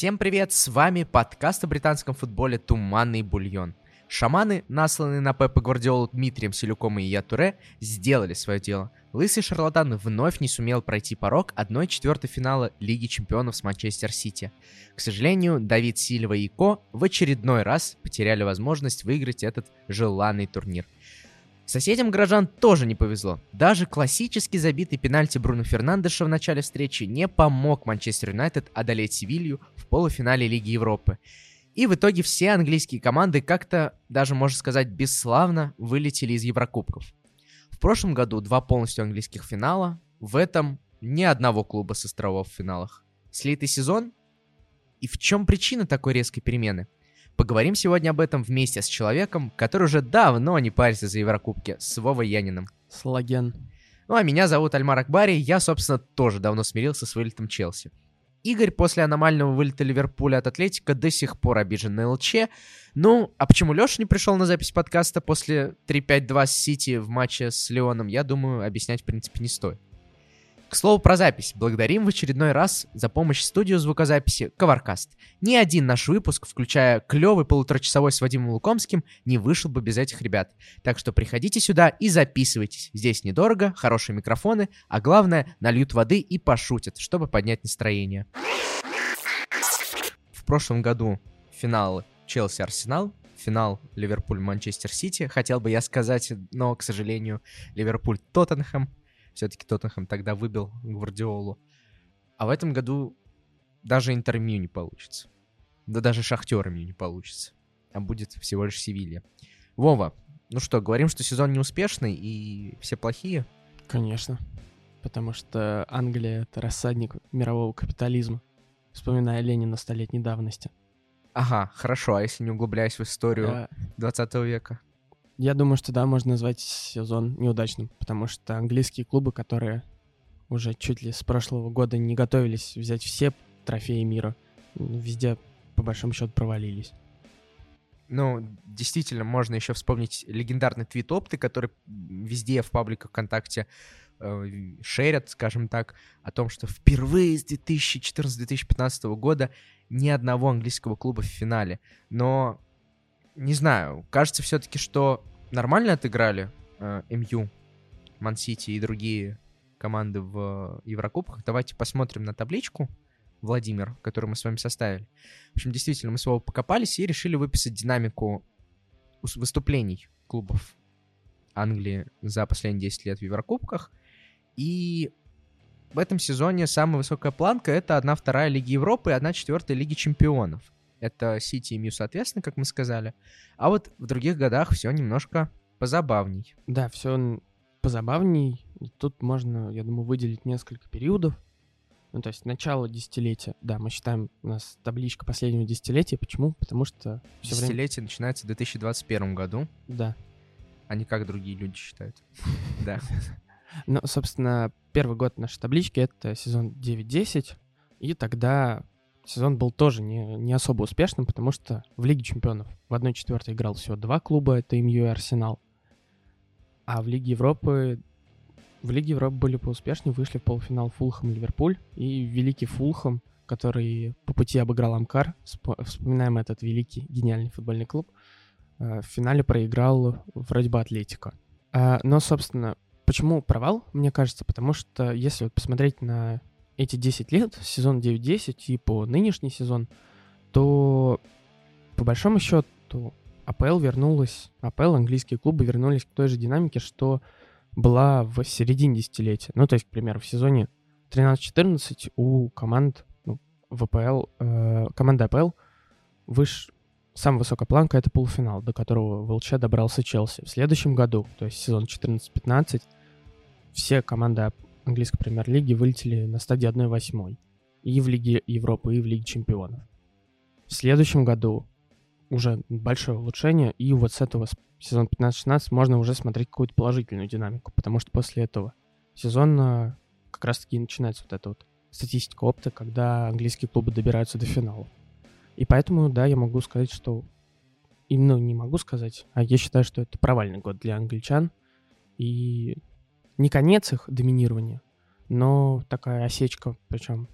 Всем привет, с вами подкаст о британском футболе «Туманный бульон». Шаманы, насланные на Пепа Гвардиолу Дмитрием Селюком и Я Туре, сделали свое дело. Лысый шарлатан вновь не сумел пройти порог 1-4 финала Лиги Чемпионов с Манчестер Сити. К сожалению, Давид Сильва и Ко в очередной раз потеряли возможность выиграть этот желанный турнир. Соседям горожан тоже не повезло. Даже классически забитый пенальти Бруно Фернандеша в начале встречи не помог Манчестер Юнайтед одолеть Севилью в полуфинале Лиги Европы. И в итоге все английские команды как-то, даже можно сказать, бесславно вылетели из Еврокубков. В прошлом году два полностью английских финала, в этом ни одного клуба с островов в финалах. Слитый сезон? И в чем причина такой резкой перемены? Поговорим сегодня об этом вместе с человеком, который уже давно не парится за Еврокубки, с Вовой Яниным. Слаген. Ну а меня зовут Альмар Акбари, я, собственно, тоже давно смирился с вылетом Челси. Игорь после аномального вылета Ливерпуля от Атлетика до сих пор обижен на ЛЧ. Ну, а почему Леша не пришел на запись подкаста после 3-5-2 с Сити в матче с Леоном, я думаю, объяснять в принципе не стоит. К слову про запись. Благодарим в очередной раз за помощь студию звукозаписи Covercast. Ни один наш выпуск, включая клевый полуторачасовой с Вадимом Лукомским, не вышел бы без этих ребят. Так что приходите сюда и записывайтесь. Здесь недорого, хорошие микрофоны, а главное, нальют воды и пошутят, чтобы поднять настроение. В прошлом году финал Челси-Арсенал, финал Ливерпуль-Манчестер-Сити, хотел бы я сказать, но, к сожалению, Ливерпуль-Тоттенхэм все-таки Тоттенхэм тогда выбил Гвардиолу. А в этом году даже интервью не получится. Да даже шахтерами не получится. А будет всего лишь Севилья. Вова, ну что, говорим, что сезон неуспешный и все плохие? Конечно. Потому что Англия — это рассадник мирового капитализма. Вспоминая Ленина столетней давности. Ага, хорошо, а если не углубляясь в историю а... 20 века? Я думаю, что да, можно назвать сезон неудачным, потому что английские клубы, которые уже чуть ли с прошлого года не готовились взять все трофеи мира, везде, по большому счету, провалились. Ну, действительно, можно еще вспомнить легендарный твит Опты, который везде в пабликах ВКонтакте э, шерят, скажем так, о том, что впервые с 2014-2015 года ни одного английского клуба в финале. Но, не знаю, кажется все-таки, что нормально отыграли э, МЮ, Ман-Сити и другие команды в Еврокубках. Давайте посмотрим на табличку, Владимир, которую мы с вами составили. В общем, действительно, мы с вами покопались и решили выписать динамику выступлений клубов Англии за последние 10 лет в Еврокубках. И в этом сезоне самая высокая планка — это 1-2 Лиги Европы и 1-4 Лиги Чемпионов. Это Сити и Мью, соответственно, как мы сказали. А вот в других годах все немножко позабавней. Да, все позабавней. Тут можно, я думаю, выделить несколько периодов. Ну, то есть начало десятилетия. Да, мы считаем, у нас табличка последнего десятилетия. Почему? Потому что... Десятилетие время... начинается в 2021 году. Да. А не как другие люди считают. Да. Ну, собственно, первый год нашей таблички — это сезон 9-10. И тогда сезон был тоже не, не особо успешным, потому что в Лиге Чемпионов в 1-4 играл всего два клуба, это МЮ и Арсенал. А в Лиге Европы в Лиге Европы были поуспешнее, вышли в полуфинал Фулхэм Ливерпуль, и великий Фулхэм, который по пути обыграл Амкар, вспоминаем этот великий, гениальный футбольный клуб, э, в финале проиграл вроде бы Атлетика. Но, собственно, почему провал, мне кажется, потому что если вот посмотреть на эти 10 лет, сезон 9-10 и по нынешний сезон, то по большому счету АПЛ вернулась, АПЛ, английские клубы вернулись к той же динамике, что была в середине десятилетия. Ну, то есть, к примеру, в сезоне 13-14 у команд ну, в АПЛ, э, команда АПЛ выше, самая высокая планка — это полуфинал, до которого в ЛЧ добрался Челси. В следующем году, то есть сезон 14-15, все команды английской премьер-лиги вылетели на стадии 1-8 и в Лиге Европы, и в Лиге чемпионов. В следующем году уже большое улучшение, и вот с этого сезона 15-16 можно уже смотреть какую-то положительную динамику, потому что после этого сезона как раз-таки начинается вот эта вот статистика опыта, когда английские клубы добираются до финала. И поэтому, да, я могу сказать, что... И, ну, не могу сказать, а я считаю, что это провальный год для англичан. И не конец их доминирования, но такая осечка, причем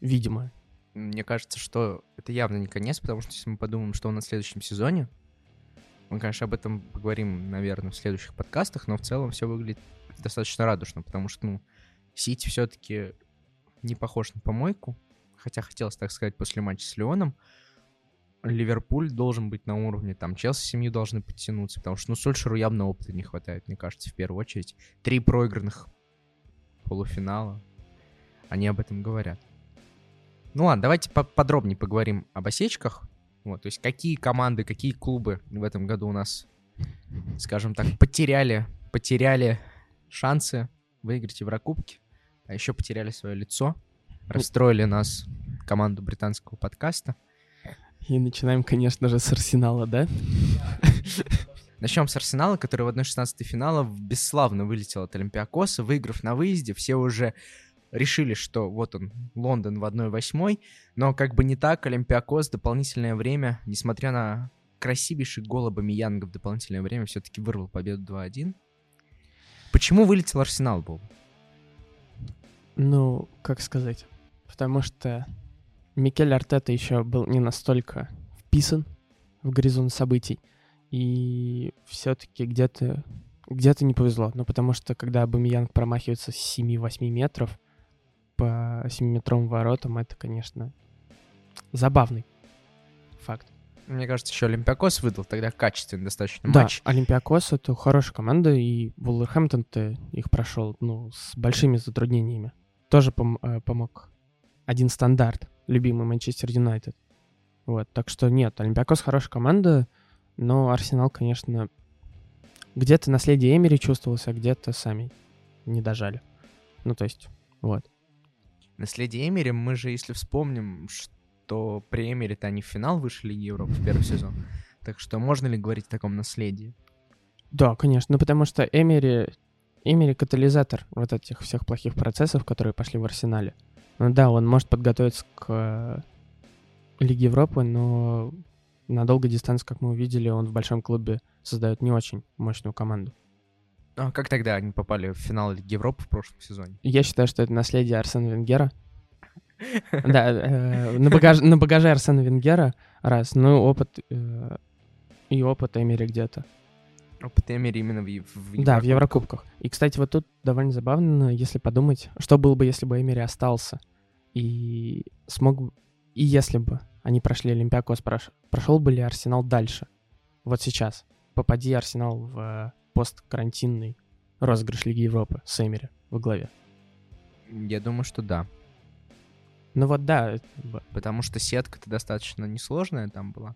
видимая. Мне кажется, что это явно не конец, потому что если мы подумаем, что у нас в следующем сезоне, мы, конечно, об этом поговорим, наверное, в следующих подкастах, но в целом все выглядит достаточно радужно, потому что, ну, Сити все-таки не похож на помойку, хотя хотелось так сказать после матча с Леоном. Ливерпуль должен быть на уровне, там, Челси семью должны подтянуться, потому что, ну, Сольшеру явно опыта не хватает, мне кажется, в первую очередь. Три проигранных полуфинала, они об этом говорят. Ну ладно, давайте по подробнее поговорим об осечках. Вот, то есть какие команды, какие клубы в этом году у нас, скажем так, потеряли, потеряли шансы выиграть Еврокубки, а еще потеряли свое лицо, расстроили нас команду британского подкаста. И начинаем, конечно же, с Арсенала, да? Начнем с Арсенала, который в 1-16 финала бесславно вылетел от Олимпиакоса, выиграв на выезде. Все уже решили, что вот он, Лондон в 1-8, но как бы не так, Олимпиакос дополнительное время, несмотря на красивейший гол Абамиянга в дополнительное время, все-таки вырвал победу 2-1. Почему вылетел Арсенал, был? Ну, как сказать, потому что Микель Артета еще был не настолько вписан в горизонт событий, и все-таки где-то где-то не повезло. Ну, потому что когда Абамиянг промахивается с 7-8 метров по 7-метровым воротам, это, конечно, забавный факт. Мне кажется, еще Олимпиакос выдал тогда качественный достаточно да, матч. Олимпиакос — это хорошая команда, и Вулверхэмптон-то их прошел, ну, с большими затруднениями. Тоже пом- э, помог один стандарт любимый Манчестер Юнайтед. Вот, так что нет, Олимпиакос хорошая команда, но Арсенал, конечно, где-то наследие Эмери чувствовался, а где-то сами не дожали. Ну, то есть, вот. Наследие Эмери, мы же, если вспомним, что при Эмери-то они в финал вышли Лиги Европы в первый сезон. Так что можно ли говорить о таком наследии? Да, конечно, ну потому что Эмери, Эмери катализатор вот этих всех плохих процессов, которые пошли в Арсенале. Ну да, он может подготовиться к э, Лиге Европы, но на долгой дистанции, как мы увидели, он в большом клубе создает не очень мощную команду. А как тогда они попали в финал Лиги Европы в прошлом сезоне? Я считаю, что это наследие Арсена Венгера. Да, э, на багаже, на багаже Арсена Венгера, раз, ну, опыт э, и опыт Эмери где-то. Опыт Эмери именно в, в Да, в Еврокубках. И, кстати, вот тут довольно забавно, если подумать, что было бы, если бы Эмери остался и смог... И если бы они прошли Олимпиакос, прош... прошел бы ли Арсенал дальше? Вот сейчас. Попади Арсенал в посткарантинный розыгрыш Лиги Европы с Эмери во главе. Я думаю, что да. Ну вот да. Потому что сетка-то достаточно несложная там была.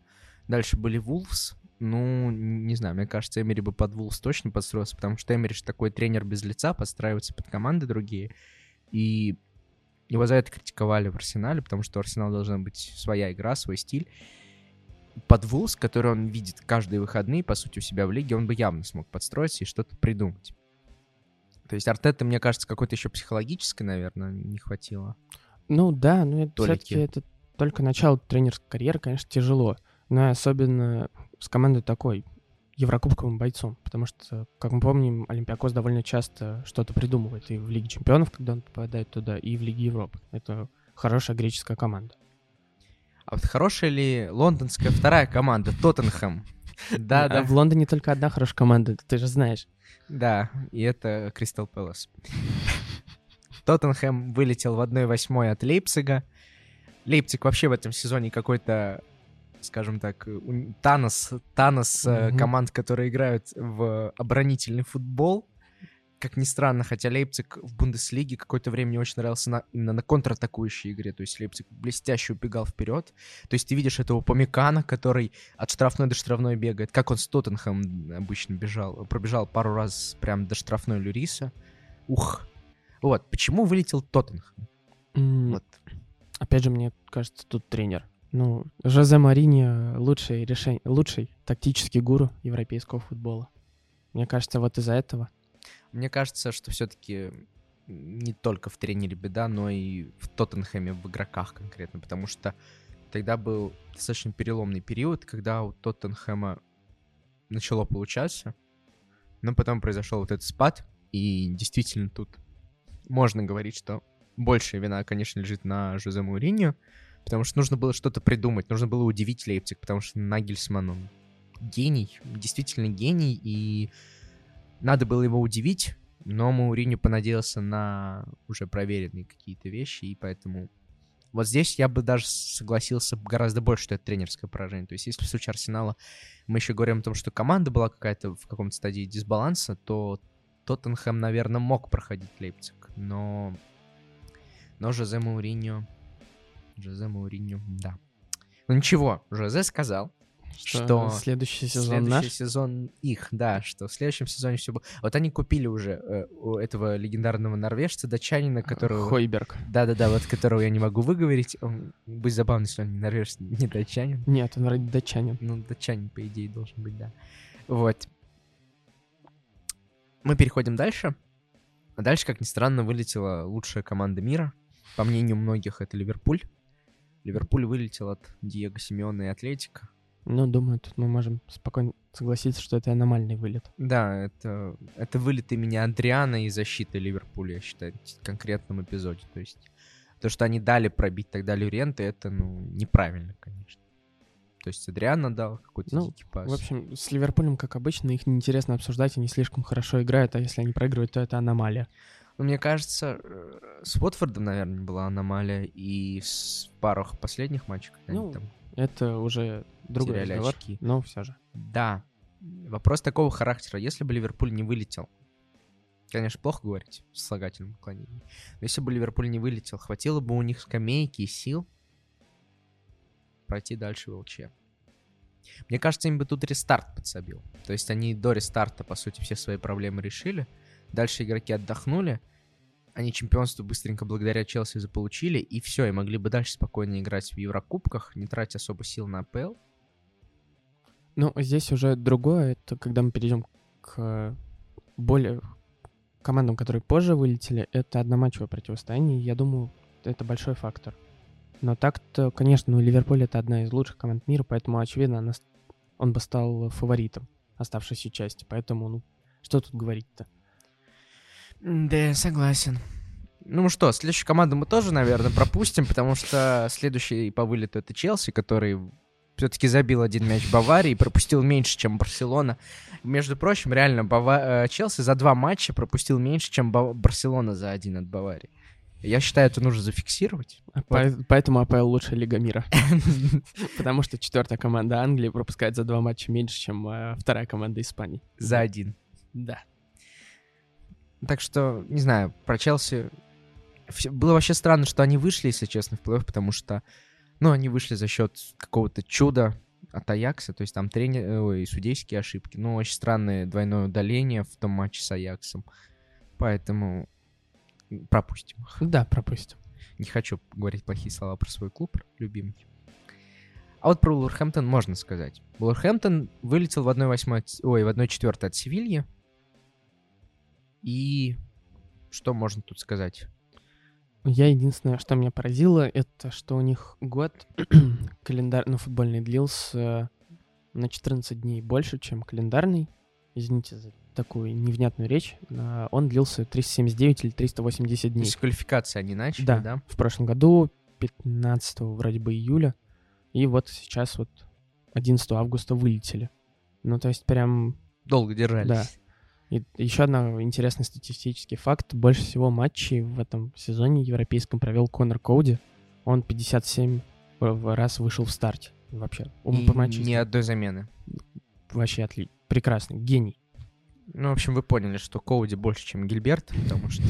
Дальше были Вулфс. Ну, не знаю, мне кажется, Эмери бы под Вулфс точно подстроился, потому что Эмери же такой тренер без лица, подстраивается под команды другие. И его за это критиковали в Арсенале, потому что у Арсенала должна быть своя игра, свой стиль. Под Вулс, который он видит каждые выходные, по сути, у себя в лиге, он бы явно смог подстроиться и что-то придумать. То есть Артета, мне кажется, какой-то еще психологической, наверное, не хватило. Ну да, но это все-таки это только начало тренерской карьеры, конечно, тяжело. Но особенно с командой такой, еврокубковым бойцом, потому что, как мы помним, Олимпиакос довольно часто что-то придумывает и в Лиге Чемпионов, когда он попадает туда, и в Лиге Европы. Это хорошая греческая команда. А вот хорошая ли лондонская вторая команда, Тоттенхэм? Да, да. В Лондоне только одна хорошая команда, ты же знаешь. Да, и это Кристал Пэлас. Тоттенхэм вылетел в 1-8 от Лейпцига. Лейпциг вообще в этом сезоне какой-то скажем так, Танос, Танос mm-hmm. команд, которые играют в оборонительный футбол. Как ни странно, хотя Лейпциг в Бундеслиге какое-то время не очень нравился на, именно на контратакующей игре. То есть Лейпциг блестяще убегал вперед. То есть ты видишь этого Помикана, который от штрафной до штрафной бегает. Как он с Тоттенхэм обычно бежал. Пробежал пару раз прям до штрафной Люриса. Ух. Вот, почему вылетел Тоттенхэм? Mm. Вот. Опять же, мне кажется, тут тренер. Ну, Жозе Мариньо лучший, решение, лучший тактический гуру европейского футбола. Мне кажется, вот из-за этого. Мне кажется, что все-таки не только в тренере беда, но и в Тоттенхэме, в игроках конкретно, потому что тогда был достаточно переломный период, когда у Тоттенхэма начало получаться, но потом произошел вот этот спад, и действительно тут можно говорить, что большая вина, конечно, лежит на Жозе Мауриньо, Потому что нужно было что-то придумать, нужно было удивить Лейпциг, потому что Нагельсман, он гений, действительно гений, и надо было его удивить, но Мауриню понадеялся на уже проверенные какие-то вещи, и поэтому вот здесь я бы даже согласился гораздо больше, что это тренерское поражение. То есть если в случае Арсенала мы еще говорим о том, что команда была какая-то в каком-то стадии дисбаланса, то Тоттенхэм, наверное, мог проходить Лейпциг. Но, но Жозе Мауриньо... Жозе Мауриньо, да. Ну ничего, Жозе сказал, Что, что следующий сезон следующий наш? сезон их, да, что в следующем сезоне все будет. Вот они купили уже э, у этого легендарного норвежца, датчанина, которого... Хойберг. Да-да-да, вот которого я не могу выговорить. Он... Будет забавно, если он не норвежец, не датчанин. Нет, он вроде датчанин. Ну, датчанин, по идее, должен быть, да. Вот. Мы переходим дальше. А дальше, как ни странно, вылетела лучшая команда мира. По мнению многих, это Ливерпуль. Ливерпуль вылетел от Диего Симеона и Атлетика. Ну, думаю, тут мы можем спокойно согласиться, что это аномальный вылет. Да, это, это вылет имени Андриана и защиты Ливерпуля, я считаю, в конкретном эпизоде. То есть то, что они дали пробить тогда Люренты, это, ну, неправильно, конечно. То есть Адриана дал какой-то Ну, дикий пас. В общем, с Ливерпулем, как обычно, их неинтересно обсуждать, они слишком хорошо играют, а если они проигрывают, то это аномалия. Ну, мне кажется, э, с Уотфордом, наверное, была аномалия, и с парах последних матчей, когда Ну, они там... Это уже другой разговор, очки. но все же. Да, вопрос такого характера. Если бы Ливерпуль не вылетел, конечно, плохо говорить с слагательным уклонением, но если бы Ливерпуль не вылетел, хватило бы у них скамейки и сил пройти дальше в ЛЧ. Мне кажется, им бы тут рестарт подсобил. То есть они до рестарта, по сути, все свои проблемы решили. Дальше игроки отдохнули. Они чемпионство быстренько благодаря Челси заполучили. И все, и могли бы дальше спокойно играть в Еврокубках, не тратя особо сил на АПЛ. Ну, здесь уже другое, это когда мы перейдем к более командам, которые позже вылетели, это одноматчевое противостояние, я думаю, это большой фактор. Но так-то, конечно, ну, Ливерпуль это одна из лучших команд мира, поэтому, очевидно, он бы стал фаворитом оставшейся части. Поэтому, ну, что тут говорить-то? Да, согласен. Ну что, следующую команду мы тоже, наверное, пропустим, потому что следующий по вылету это Челси, который все-таки забил один мяч Баварии, пропустил меньше, чем Барселона. Между прочим, реально, Бава- э, Челси за два матча пропустил меньше, чем Ба- Барселона за один от Баварии. Я считаю, это нужно зафиксировать. А по- Поэтому АПЛ лучшая лига мира. Потому что четвертая команда Англии пропускает за два матча меньше, чем э, вторая команда Испании. За один. Да. Так что, не знаю, про Челси... Было вообще странно, что они вышли, если честно, в плей-офф, потому что, ну, они вышли за счет какого-то чуда от Аякса, то есть там тренер, ой, судейские ошибки. Ну, очень странное двойное удаление в том матче с Аяксом. Поэтому пропустим. Да, пропустим. Не хочу говорить плохие слова про свой клуб любимый. А вот про Вулверхэмптон можно сказать. Вулверхэмптон вылетел в 1-8, от... ой, в 1-4 от Севильи. И что можно тут сказать? Я единственное, что меня поразило, это что у них год календарь, ну, футбольный длился на 14 дней больше, чем календарный. Извините за такую невнятную речь. Он длился 379 или 380 То дней. есть квалификации они начали, Да. да? В прошлом году, 15 вроде бы июля. И вот сейчас вот 11 августа вылетели. Ну, то есть прям Долго держались. Да. И еще одна интересный статистический факт. Больше всего матчей в этом сезоне европейском провел Конор Коуди. Он 57 в- раз вышел в старте. Вообще, И умопомрачительно. ни одной замены. Вообще отлично. Прекрасный, гений. Ну, в общем, вы поняли, что Коуди больше, чем Гильберт, потому что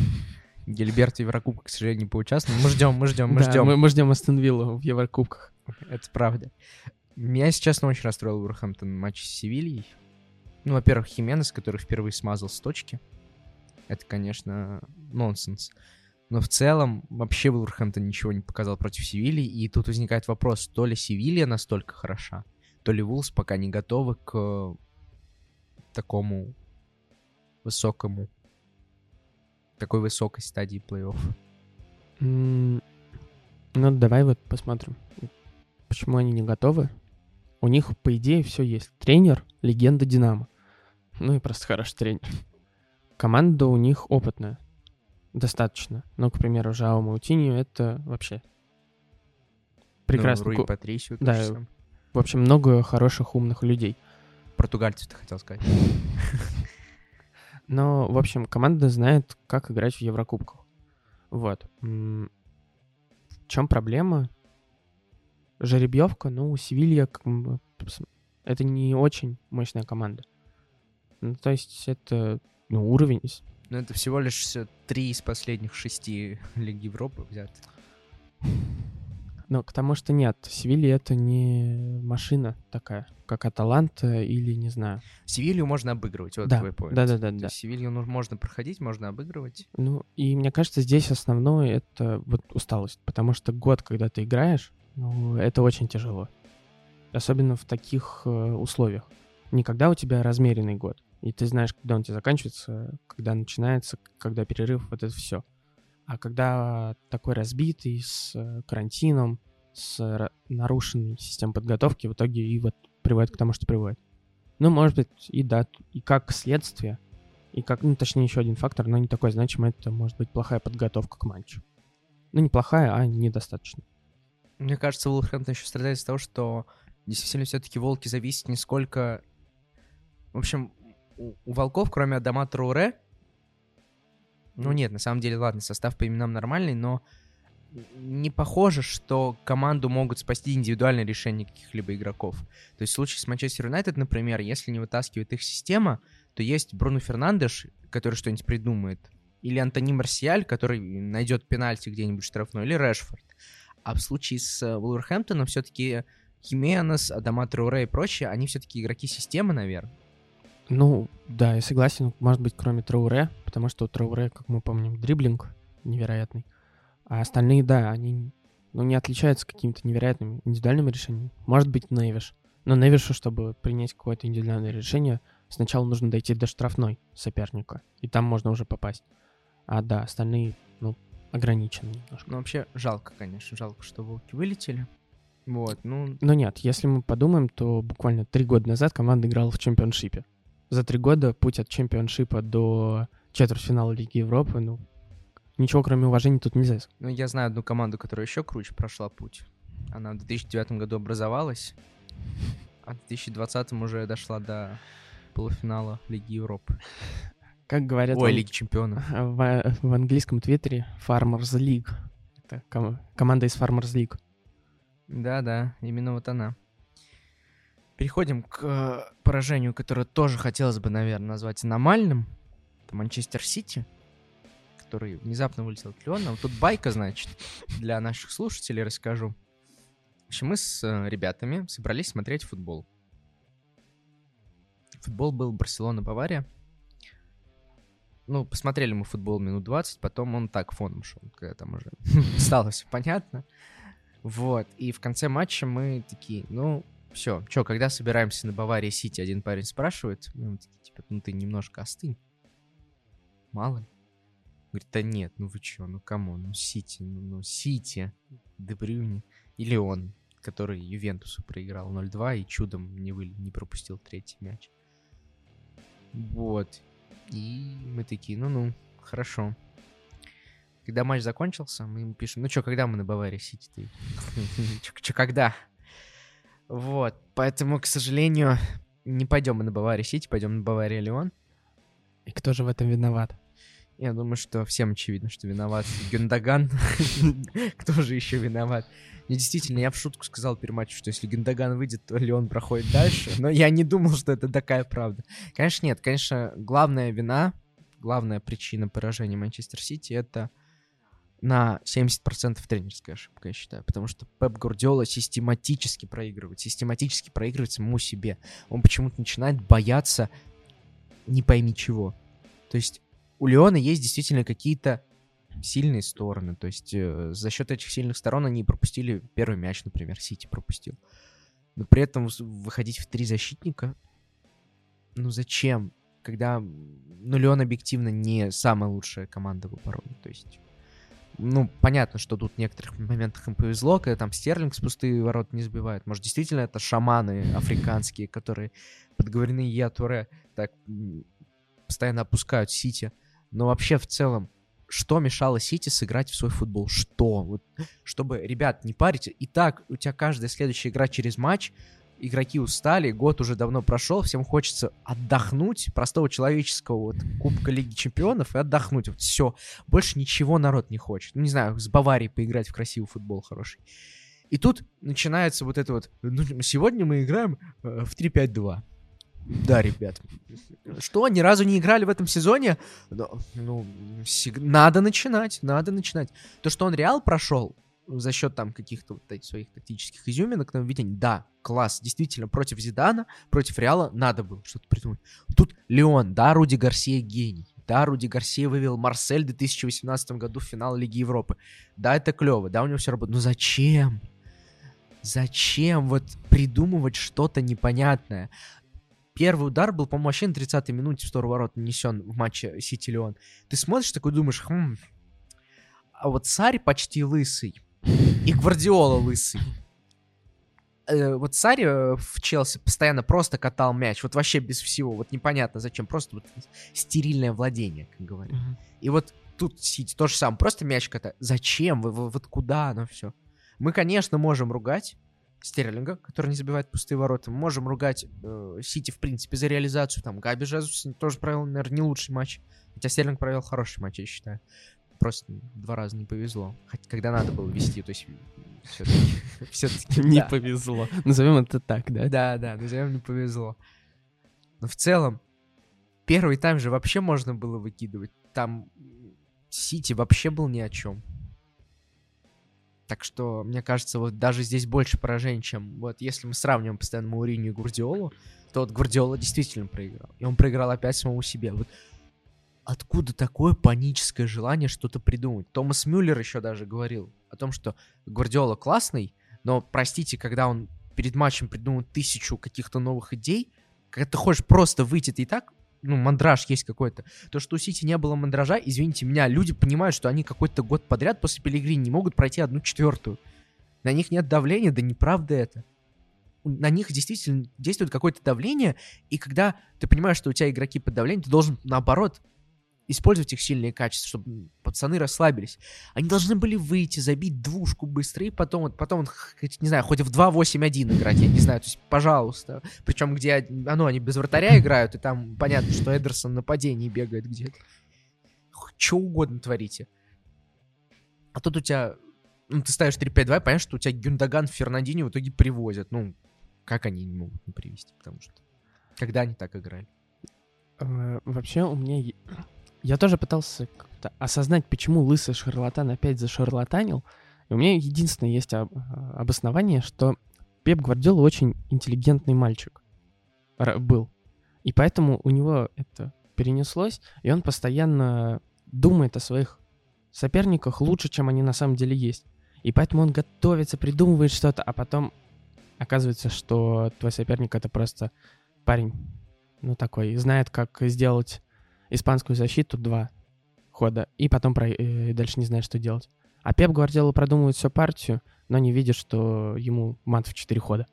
Гильберт в Еврокубках, к сожалению, не поучаствовал. Мы ждем, мы ждем, мы ждем. Мы, ждем Астон Виллу в Еврокубках. Это правда. Меня, если честно, очень расстроил Вулверхэмптон матч с Севильей. Ну, во-первых, Хименес, который впервые смазал с точки. Это, конечно, нонсенс. Но в целом вообще Вулверхэмптон ничего не показал против Севильи. И тут возникает вопрос, то ли Севилья настолько хороша, то ли Вулс пока не готовы к такому высокому, такой высокой стадии плей-офф. Ну, давай вот посмотрим, почему они не готовы. У них, по идее, все есть. Тренер — легенда Динамо. Ну и просто хороший тренер. Команда у них опытная. Достаточно. Ну, к примеру, Жао Маутиньо — это вообще прекрасно. Ну, Руи Патрисио. да. В общем, много хороших, умных людей. Португальцев ты хотел сказать. Но, в общем, команда знает, как играть в Еврокубках. Вот. В чем проблема? Жеребьевка, ну, Севилья, как бы, это не очень мощная команда. Ну, то есть это ну, уровень. Но это всего лишь три из последних шести Лиг Европы взяты. Но к тому, что нет, Севилья это не машина такая, как Аталанта или, не знаю. Севилью можно обыгрывать, вот Да, твой поинт. да-да-да, То да. есть Севилью ну, можно проходить, можно обыгрывать. Ну, и мне кажется, здесь основное это вот усталость, потому что год, когда ты играешь, ну, это очень тяжело. Особенно в таких э, условиях. Не когда у тебя размеренный год, и ты знаешь, когда он тебе заканчивается, когда начинается, когда перерыв, вот это все. А когда такой разбитый, с э, карантином, с ра- нарушенной системой подготовки, в итоге и вот приводит к тому, что приводит. Ну, может быть, и да, и как следствие, и как, ну, точнее, еще один фактор, но не такой значимый, это может быть плохая подготовка к матчу. Ну, не плохая, а недостаточно. Мне кажется, Вулверхэмптон еще страдает из-за того, что действительно все-таки волки зависят не сколько... В общем, у, у волков, кроме Адама Труре, ну нет, на самом деле, ладно, состав по именам нормальный, но не похоже, что команду могут спасти индивидуальные решения каких-либо игроков. То есть в случае с Манчестер Юнайтед, например, если не вытаскивает их система, то есть Бруно Фернандеш, который что-нибудь придумает, или Антони Марсиаль, который найдет пенальти где-нибудь штрафной, или Решфорд. А в случае с э, Вулверхэмптоном все-таки Хименес, Адама Труре и прочие, они все-таки игроки системы, наверное. Ну, да, я согласен, может быть, кроме Трауре, потому что у Трауре, как мы помним, дриблинг невероятный. А остальные, да, они ну, не отличаются какими-то невероятными индивидуальными решениями. Может быть, Невиш. Но Невишу, чтобы принять какое-то индивидуальное решение, сначала нужно дойти до штрафной соперника, и там можно уже попасть. А да, остальные, ну, ограничены немножко. Ну, вообще, жалко, конечно, жалко, что волки вылетели. Вот, ну, Но нет, если мы подумаем, то буквально три года назад команда играла в чемпионшипе. За три года путь от чемпионшипа до четвертьфинала Лиги Европы, ну, ничего кроме уважения тут нельзя. ну, я знаю одну команду, которая еще круче прошла путь. Она в 2009 году образовалась, а в 2020 уже дошла до полуфинала Лиги Европы. Как говорят Ой, в- Лиги Чемпионов. в, в английском твиттере Farmers League. Это ком- команда из Farmers League. Да-да, именно вот она. Переходим к э, поражению, которое тоже хотелось бы, наверное, назвать аномальным. Это Манчестер Сити, который внезапно вылетел от Леона. Вот тут байка, значит, для наших слушателей расскажу. В общем, мы с э, ребятами собрались смотреть футбол. Футбол был Барселона-Бавария. Ну, посмотрели мы футбол минут 20, потом он так фоном шел, когда там уже стало все понятно. Вот, и в конце матча мы такие, ну, все, что, когда собираемся на Баварии Сити, один парень спрашивает, мы такие, типа, ну ты немножко остынь. Мало ли. Говорит, да нет, ну вы чё, ну кому, ну Сити, ну, ну Сити, Дебрюни, или он, который Ювентусу проиграл 0-2 и чудом не, вы, не пропустил третий мяч. Вот. И мы такие, ну-ну, хорошо. Когда матч закончился, мы ему пишем, ну чё, когда мы на Баварии Сити? Чё, когда? Вот, поэтому, к сожалению, не пойдем мы на Баварии Сити, пойдем на Бавария Леон. И кто же в этом виноват? Я думаю, что всем очевидно, что виноват Гюндаган. Кто же еще виноват? И действительно, я в шутку сказал перед матчем, что если Гюндаган выйдет, то Леон проходит дальше. Но я не думал, что это такая правда. Конечно, нет. Конечно, главная вина, главная причина поражения Манчестер Сити — это на 70% тренерская ошибка, я считаю. Потому что Пеп Гвардиола систематически проигрывает. Систематически проигрывает самому себе. Он почему-то начинает бояться не пойми чего. То есть у Леона есть действительно какие-то сильные стороны. То есть э, за счет этих сильных сторон они пропустили первый мяч, например, Сити пропустил. Но при этом выходить в три защитника, ну зачем? Когда, ну, Леон объективно не самая лучшая команда в обороне. То есть, ну, понятно, что тут в некоторых моментах им повезло, когда там Стерлинг с пустые ворот не сбивает. Может, действительно это шаманы африканские, которые подговорены Я Туре так постоянно опускают Сити. Но вообще в целом что мешало Сити сыграть в свой футбол? Что? Вот, чтобы, ребят, не парите. И так у тебя каждая следующая игра через матч, игроки устали, год уже давно прошел, всем хочется отдохнуть, простого человеческого вот Кубка Лиги Чемпионов и отдохнуть. Вот все. Больше ничего народ не хочет. Ну, не знаю, с Баварией поиграть в красивый футбол хороший. И тут начинается вот это вот, ну, сегодня мы играем э, в 3-5-2. Да, ребят. Что, ни разу не играли в этом сезоне? Ну, ну сиг- надо начинать, надо начинать. То, что он Реал прошел за счет там каких-то вот этих своих тактических изюминок, нововведений, да, класс. Действительно, против Зидана, против Реала надо было что-то придумать. Тут Леон, да, Руди Гарсия гений. Да, Руди Гарсия вывел Марсель в 2018 году в финал Лиги Европы. Да, это клево, да, у него все работает. Но зачем? Зачем вот придумывать что-то непонятное? Первый удар был, по-моему, вообще на 30-й минуте в сторону ворот нанесен в матче Сити-Леон. Ты смотришь такой, думаешь, хм, а вот Сари почти лысый, и Гвардиола лысый. Э, вот Сари э, в Челси постоянно просто катал мяч, вот вообще без всего, вот непонятно зачем, просто вот стерильное владение, как говорят. Мгм. И вот тут Сити то же самое, просто мяч катать. Зачем? Вы, вы- вот куда оно все? Мы, конечно, можем ругать Стерлинга, который не забивает пустые ворота. Мы можем ругать э, Сити, в принципе, за реализацию. Там Габи Жезус тоже провел, наверное, не лучший матч. Хотя Стерлинг провел хороший матч, я считаю. Просто два раза не повезло. Хотя когда надо было вести, то есть все-таки... Не повезло. Назовем это так, да? Да, да, назовем не повезло. Но в целом, первый тайм же вообще можно было выкидывать. Там Сити вообще был ни о чем. Так что, мне кажется, вот даже здесь больше поражений, чем вот если мы сравниваем постоянно Мауриню и Гвардиолу, то вот Гвардиола действительно проиграл. И он проиграл опять самому себе. Вот откуда такое паническое желание что-то придумать? Томас Мюллер еще даже говорил о том, что Гвардиола классный, но, простите, когда он перед матчем придумал тысячу каких-то новых идей, когда ты хочешь просто выйти, ты и так, ну, мандраж есть какой-то. То, что у Сити не было мандража, извините меня, люди понимают, что они какой-то год подряд после Пелегрини не могут пройти одну четвертую. На них нет давления, да неправда это. На них действительно действует какое-то давление, и когда ты понимаешь, что у тебя игроки под давлением, ты должен, наоборот, использовать их сильные качества, чтобы пацаны расслабились. Они должны были выйти, забить двушку быстро, и потом, потом не знаю, хоть в 2-8-1 играть, я не знаю, то есть, пожалуйста. Причем, где, а, ну, они без вратаря играют, и там понятно, что Эдерсон в нападении бегает где-то. Что угодно творите. А тут у тебя, ну, ты ставишь 3-5-2, и понимаешь, что у тебя Гюндаган, Фернандини в итоге привозят. Ну, как они не могут не привести, потому что когда они так играли? Э, Вообще у меня... Я тоже пытался как-то осознать, почему лысый шарлатан опять зашарлатанил. И у меня единственное есть об- а, обоснование, что Пеп Гвардиола очень интеллигентный мальчик ра- был. И поэтому у него это перенеслось, и он постоянно думает о своих соперниках лучше, чем они на самом деле есть. И поэтому он готовится, придумывает что-то, а потом оказывается, что твой соперник это просто парень, ну такой, знает, как сделать испанскую защиту два хода, и потом про- э, дальше не знает, что делать. А Пеп Гвардиола продумывает всю партию, но не видит, что ему мат в четыре хода.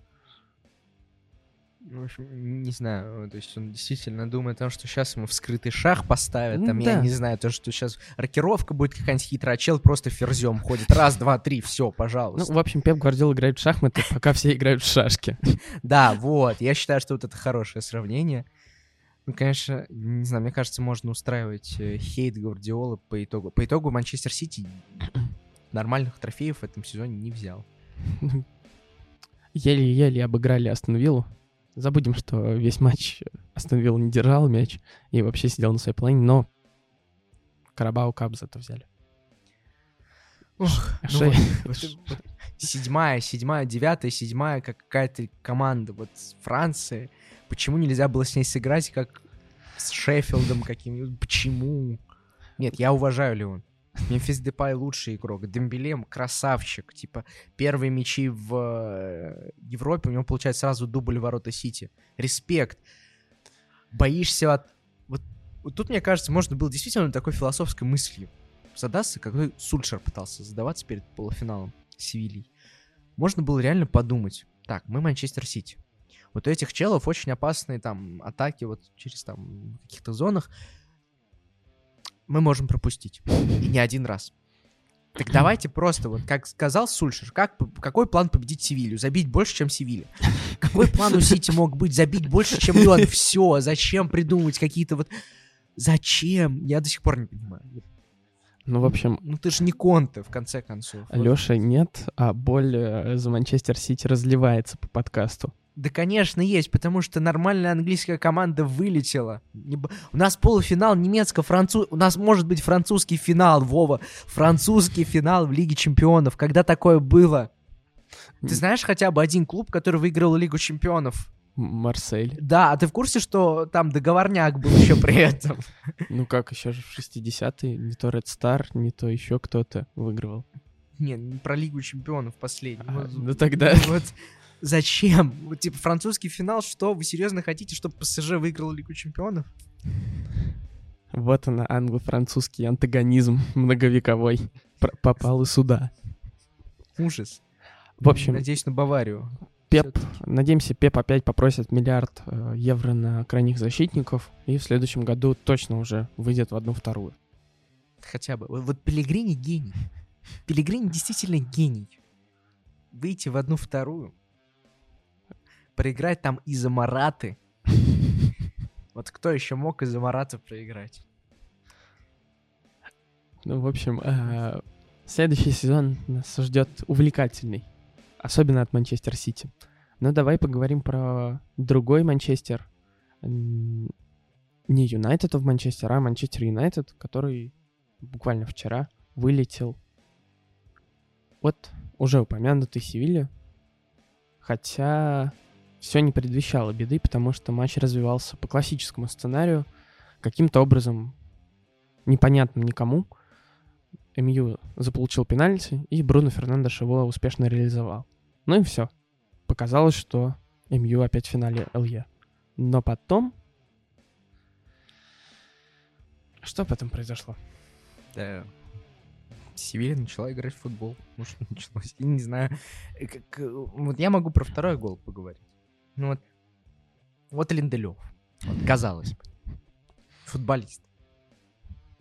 Ну, В общем, не знаю, то есть он действительно думает о том, что сейчас ему в скрытый шаг поставят, Ну там, я да. не знаю, то, что сейчас рокировка будет какая-нибудь хитрая, а чел просто ферзем ходит. Раз, два, три, все, Ну, пожалуйста. в общем, Пеп Гвардиола играет в шахматы, пока все играют в шашки. Да, вот, я считаю, что вот это хорошее сравнение. Ну, конечно, не знаю, мне кажется, можно устраивать э, хейт Гвардиолы по итогу. По итогу Манчестер Сити нормальных трофеев в этом сезоне не взял. Еле-еле обыграли Астон Виллу. Забудем, что весь матч Астон Вилла не держал мяч и вообще сидел на своей половине, но Карабау Кап зато взяли. Ох, ну вот, седьмая, седьмая, девятая, седьмая, как какая-то команда вот Франции. Почему нельзя было с ней сыграть, как с Шеффилдом каким-нибудь? Почему? Нет, я уважаю Леон. Мемфис Депай лучший игрок. Дембеле красавчик. Типа, первые мячи в э, Европе, у него получается сразу дубль ворота Сити. Респект. Боишься от... Вот, вот тут, мне кажется, можно было действительно такой философской мыслью задастся, какой Сульшер пытался задаваться перед полуфиналом Севильей. Можно было реально подумать. Так, мы Манчестер Сити. Вот у этих челов очень опасные там атаки вот через там каких-то зонах. мы можем пропустить. И не один раз. Так давайте просто, вот как сказал Сульшер, как, какой план победить Севилью? Забить больше, чем Севилья. Какой план у Сити мог быть? Забить больше, чем Леон. Все, зачем придумывать какие-то вот... Зачем? Я до сих пор не понимаю. Ну, в общем, Ну ты же не Конте, в конце концов. Лёша нет, а боль э, за Манчестер Сити разливается по подкасту. Да, конечно, есть, потому что нормальная английская команда вылетела. У нас полуфинал немецко-француз... У нас может быть французский финал, Вова. Французский финал в Лиге Чемпионов. Когда такое было? Ты знаешь хотя бы один клуб, который выиграл Лигу Чемпионов? Марсель. Да, а ты в курсе, что там договорняк был еще при этом? Ну как, еще же в 60-е не то Red Star, не то еще кто-то выигрывал. Не, не про Лигу Чемпионов последний. А, Вот- ну тогда- Вот зачем? Вот, типа, французский финал, что? Вы серьезно хотите, чтобы ПСЖ выиграл Лигу Чемпионов? Вот она, англо-французский антагонизм многовековой. Пр- попал и сюда. Ужас. В общем, Надеюсь на Баварию. Пеп, надеемся, Пеп опять попросит миллиард э, евро на крайних защитников, и в следующем году точно уже выйдет в одну-вторую. Хотя бы. Вот, вот Пелегрини гений. Пелегрини действительно гений. Выйти в одну-вторую. Проиграть там из-за Мараты. Вот кто еще мог из-за Марата проиграть? Ну, в общем, э, следующий сезон нас ждет увлекательный, особенно от Манчестер Сити. Но давай поговорим про другой Манчестер. Не Юнайтед в Манчестер, а Манчестер Юнайтед, который буквально вчера вылетел от уже упомянутой Севильи. Хотя все не предвещало беды, потому что матч развивался по классическому сценарию. Каким-то образом, непонятным никому, МЮ заполучил пенальти, и Бруно Фернандеш его успешно реализовал. Ну и все. Показалось, что МЮ опять в финале ЛЕ. Но потом... Что потом произошло? Да. Севилья начала играть в футбол. Что началось? Я не знаю. Э, как, э, вот я могу про второй гол поговорить. Ну вот. Вот Линделев. Вот, казалось бы. Футболист.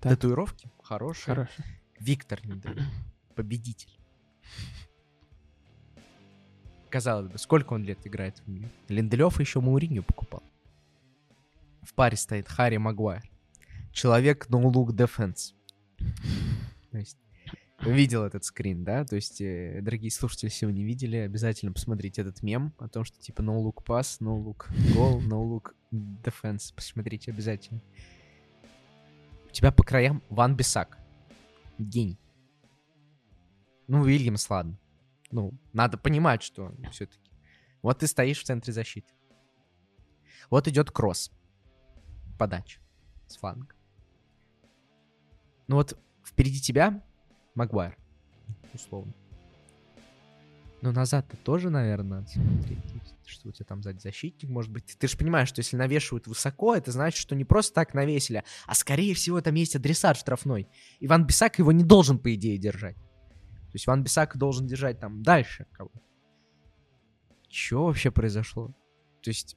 Так. Татуировки хорошие. Хорошо. Виктор Линделев. Победитель. Казалось бы, сколько он лет играет в МЮ? Линделев еще Мауриню покупал. В паре стоит Харри Магуайр. Человек no look defense. То есть, видел этот скрин, да? То есть, э, дорогие слушатели, если вы не видели, обязательно посмотрите этот мем о том, что типа no look pass, no look goal, no look defense. Посмотрите обязательно. У тебя по краям Ван Бисак. Гений. Ну, Уильямс, ладно. Ну, надо понимать, что все-таки. Вот ты стоишь в центре защиты. Вот идет кросс. Подача. С фланга. Ну вот впереди тебя Магуайр. Условно. Но назад-то тоже, наверное, надо смотреть. Что у тебя там сзади защитник, может быть. Ты же понимаешь, что если навешивают высоко, это значит, что не просто так навесили, а скорее всего там есть адресат штрафной. Иван Бисак его не должен, по идее, держать. То есть Иван Бисак должен держать там дальше кого Что вообще произошло? То есть,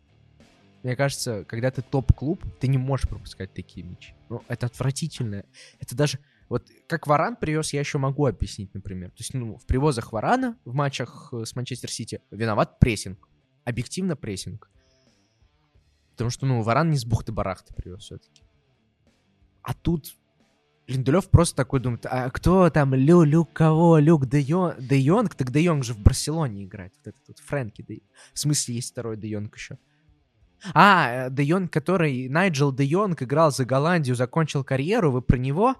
мне кажется, когда ты топ-клуб, ты не можешь пропускать такие мячи. Ну, это отвратительно. Это даже... Вот как Варан привез, я еще могу объяснить, например. То есть, ну, в привозах Варана в матчах э, с Манчестер Сити виноват прессинг. Объективно прессинг. Потому что, ну, Варан не с бухты-барахты привез все-таки. А тут Линделев просто такой думает, а кто там, Лю, Люк кого, Люк Де, Йон, Де Йонг? Так Де Йонг же в Барселоне играет, вот этот вот Фрэнки Де В смысле, есть второй Де Йонг еще. А, э, Де Йонг, который, Найджел Де Йонг играл за Голландию, закончил карьеру, вы про него?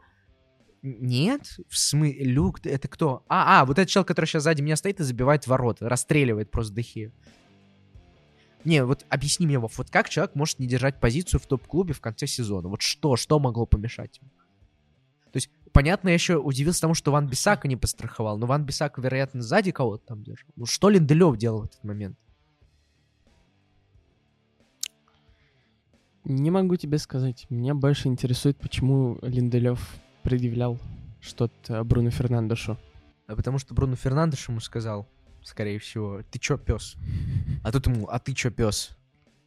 Нет? В смысле, Люк, это кто? А, а, вот этот чел, который сейчас сзади меня стоит и забивает ворота, расстреливает просто Дехею. Не, вот объясни мне, Вов, вот как человек может не держать позицию в топ-клубе в конце сезона? Вот что, что могло помешать ему? То есть, понятно, я еще удивился тому, что Ван Бисака не постраховал, но Ван Бисак, вероятно, сзади кого-то там держал. Ну, что Линделев делал в этот момент? Не могу тебе сказать. Меня больше интересует, почему Линделев предъявлял что-то Бруно Фернандешу. А потому что Бруно Фернандеш ему сказал, скорее всего, ты чё, пес? А тут ему, а ты чё, пес?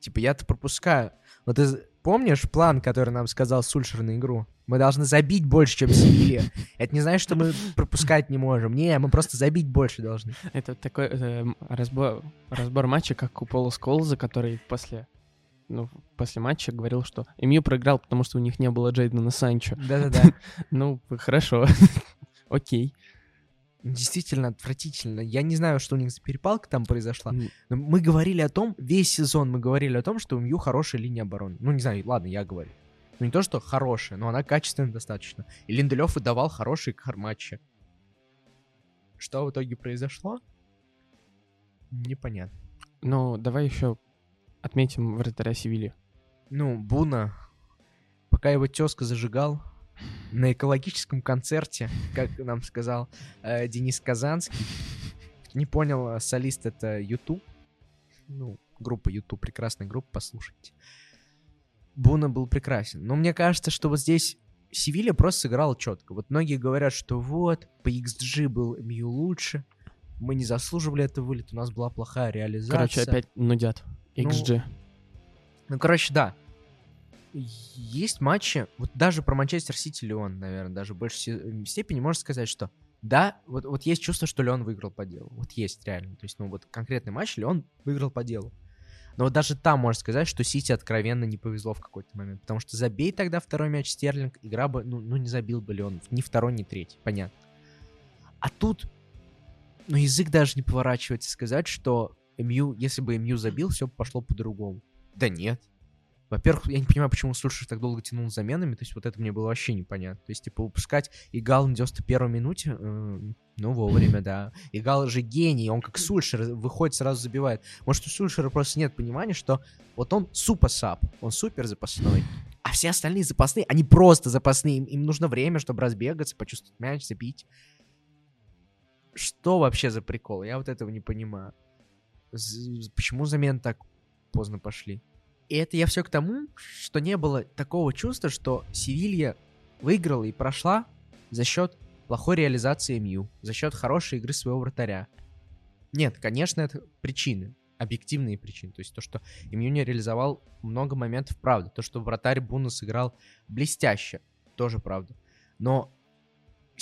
Типа, я-то пропускаю. Вот из- помнишь план, который нам сказал Сульшер на игру? Мы должны забить больше, чем Севилья. Это не значит, что мы пропускать не можем. Не, мы просто забить больше должны. Это такой э, разбор, разбор матча, как у Пола Сколза, который после, ну, после матча говорил, что МЮ проиграл, потому что у них не было Джейдена Санчо. Да-да-да. Ну, хорошо. Окей. Действительно отвратительно. Я не знаю, что у них за перепалка там произошла. Но мы говорили о том, весь сезон мы говорили о том, что у МЮ хорошая линия обороны. Ну, не знаю, ладно, я говорю. Ну, не то, что хорошая, но она качественная достаточно. И Линделев выдавал хорошие матчи. Что в итоге произошло? Непонятно. Ну, давай еще отметим вратаря Севильи. Ну, Буна, пока его тезка зажигал, на экологическом концерте, как нам сказал э, Денис Казанский. Не понял, э, солист это YouTube. Ну, группа YouTube, прекрасная группа, послушайте. Буна был прекрасен. Но мне кажется, что вот здесь Севилья просто сыграла четко. Вот многие говорят, что вот, по XG был МЮ лучше, мы не заслуживали это вылет, у нас была плохая реализация. Короче, опять нудят. Ну, XG. Ну, короче, да. Есть матчи, вот даже про Манчестер Сити Леон, наверное, даже в большей се- степени можно сказать, что да, вот, вот есть чувство, что Леон выиграл по делу. Вот есть реально. То есть, ну, вот конкретный матч Леон выиграл по делу. Но вот даже там можно сказать, что Сити откровенно не повезло в какой-то момент. Потому что забей тогда второй мяч Стерлинг, игра бы, ну, ну не забил бы Леон. Ни второй, ни третий, понятно. А тут, ну, язык даже не поворачивается сказать, что МЮ, если бы МЮ забил, все пошло по-другому. Да нет. Во-первых, я не понимаю, почему Сульшер так долго тянул с заменами, то есть вот это мне было вообще непонятно. То есть, типа, выпускать Игал на 91 минуте, э, ну, вовремя, да. Игал же гений, он как Сульшер выходит, сразу забивает. Может, у Сульшера просто нет понимания, что вот он супер сап, он супер запасной. А все остальные запасные, они просто запасные. Им, им нужно время, чтобы разбегаться, почувствовать мяч, забить. Что вообще за прикол? Я вот этого не понимаю. Почему замены так поздно пошли? И это я все к тому, что не было такого чувства, что Севилья выиграла и прошла за счет плохой реализации МЮ, за счет хорошей игры своего вратаря. Нет, конечно, это причины, объективные причины. То есть то, что МЮ не реализовал много моментов, правда. То, что вратарь Буна сыграл блестяще, тоже правда. Но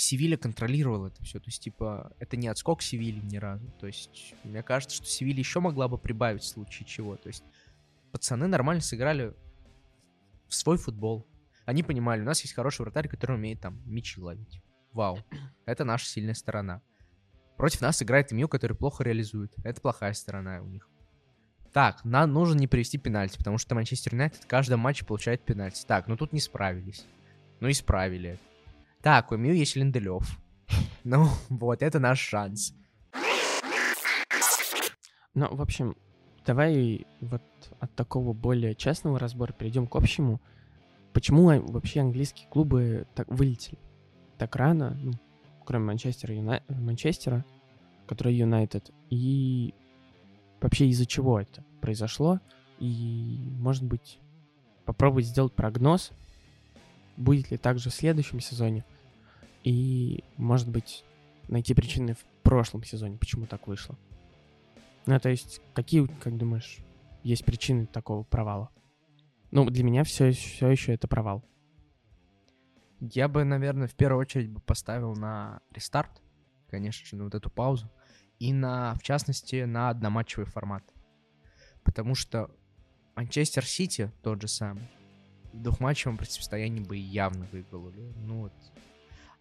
Севилья контролировал это все. То есть, типа, это не отскок Севильи ни разу. То есть, мне кажется, что Севилья еще могла бы прибавить в случае чего. То есть, пацаны нормально сыграли в свой футбол. Они понимали, у нас есть хороший вратарь, который умеет там мячи ловить. Вау. Это наша сильная сторона. Против нас играет МЮ, который плохо реализует. Это плохая сторона у них. Так, нам нужно не привести пенальти, потому что Манчестер Юнайтед в каждом матче получает пенальти. Так, ну тут не справились. Ну исправили. Так, у МЮ есть Линделев. Ну, вот, это наш шанс. Ну, в общем, давай вот от такого более частного разбора перейдем к общему. Почему а- вообще английские клубы так вылетели так рано, ну, кроме Манчестера, Юнай- Манчестера, который Юнайтед, и вообще из-за чего это произошло, и, может быть, попробовать сделать прогноз, будет ли так же в следующем сезоне, и, может быть, найти причины в прошлом сезоне, почему так вышло. Ну, то есть, какие, как думаешь, есть причины такого провала? Ну, для меня все, все еще это провал. Я бы, наверное, в первую очередь бы поставил на рестарт, конечно же, на вот эту паузу, и на, в частности, на одноматчевый формат. Потому что Манчестер Сити, тот же самый, в двухматчевом противостоянии бы явно выиграл. Ну вот.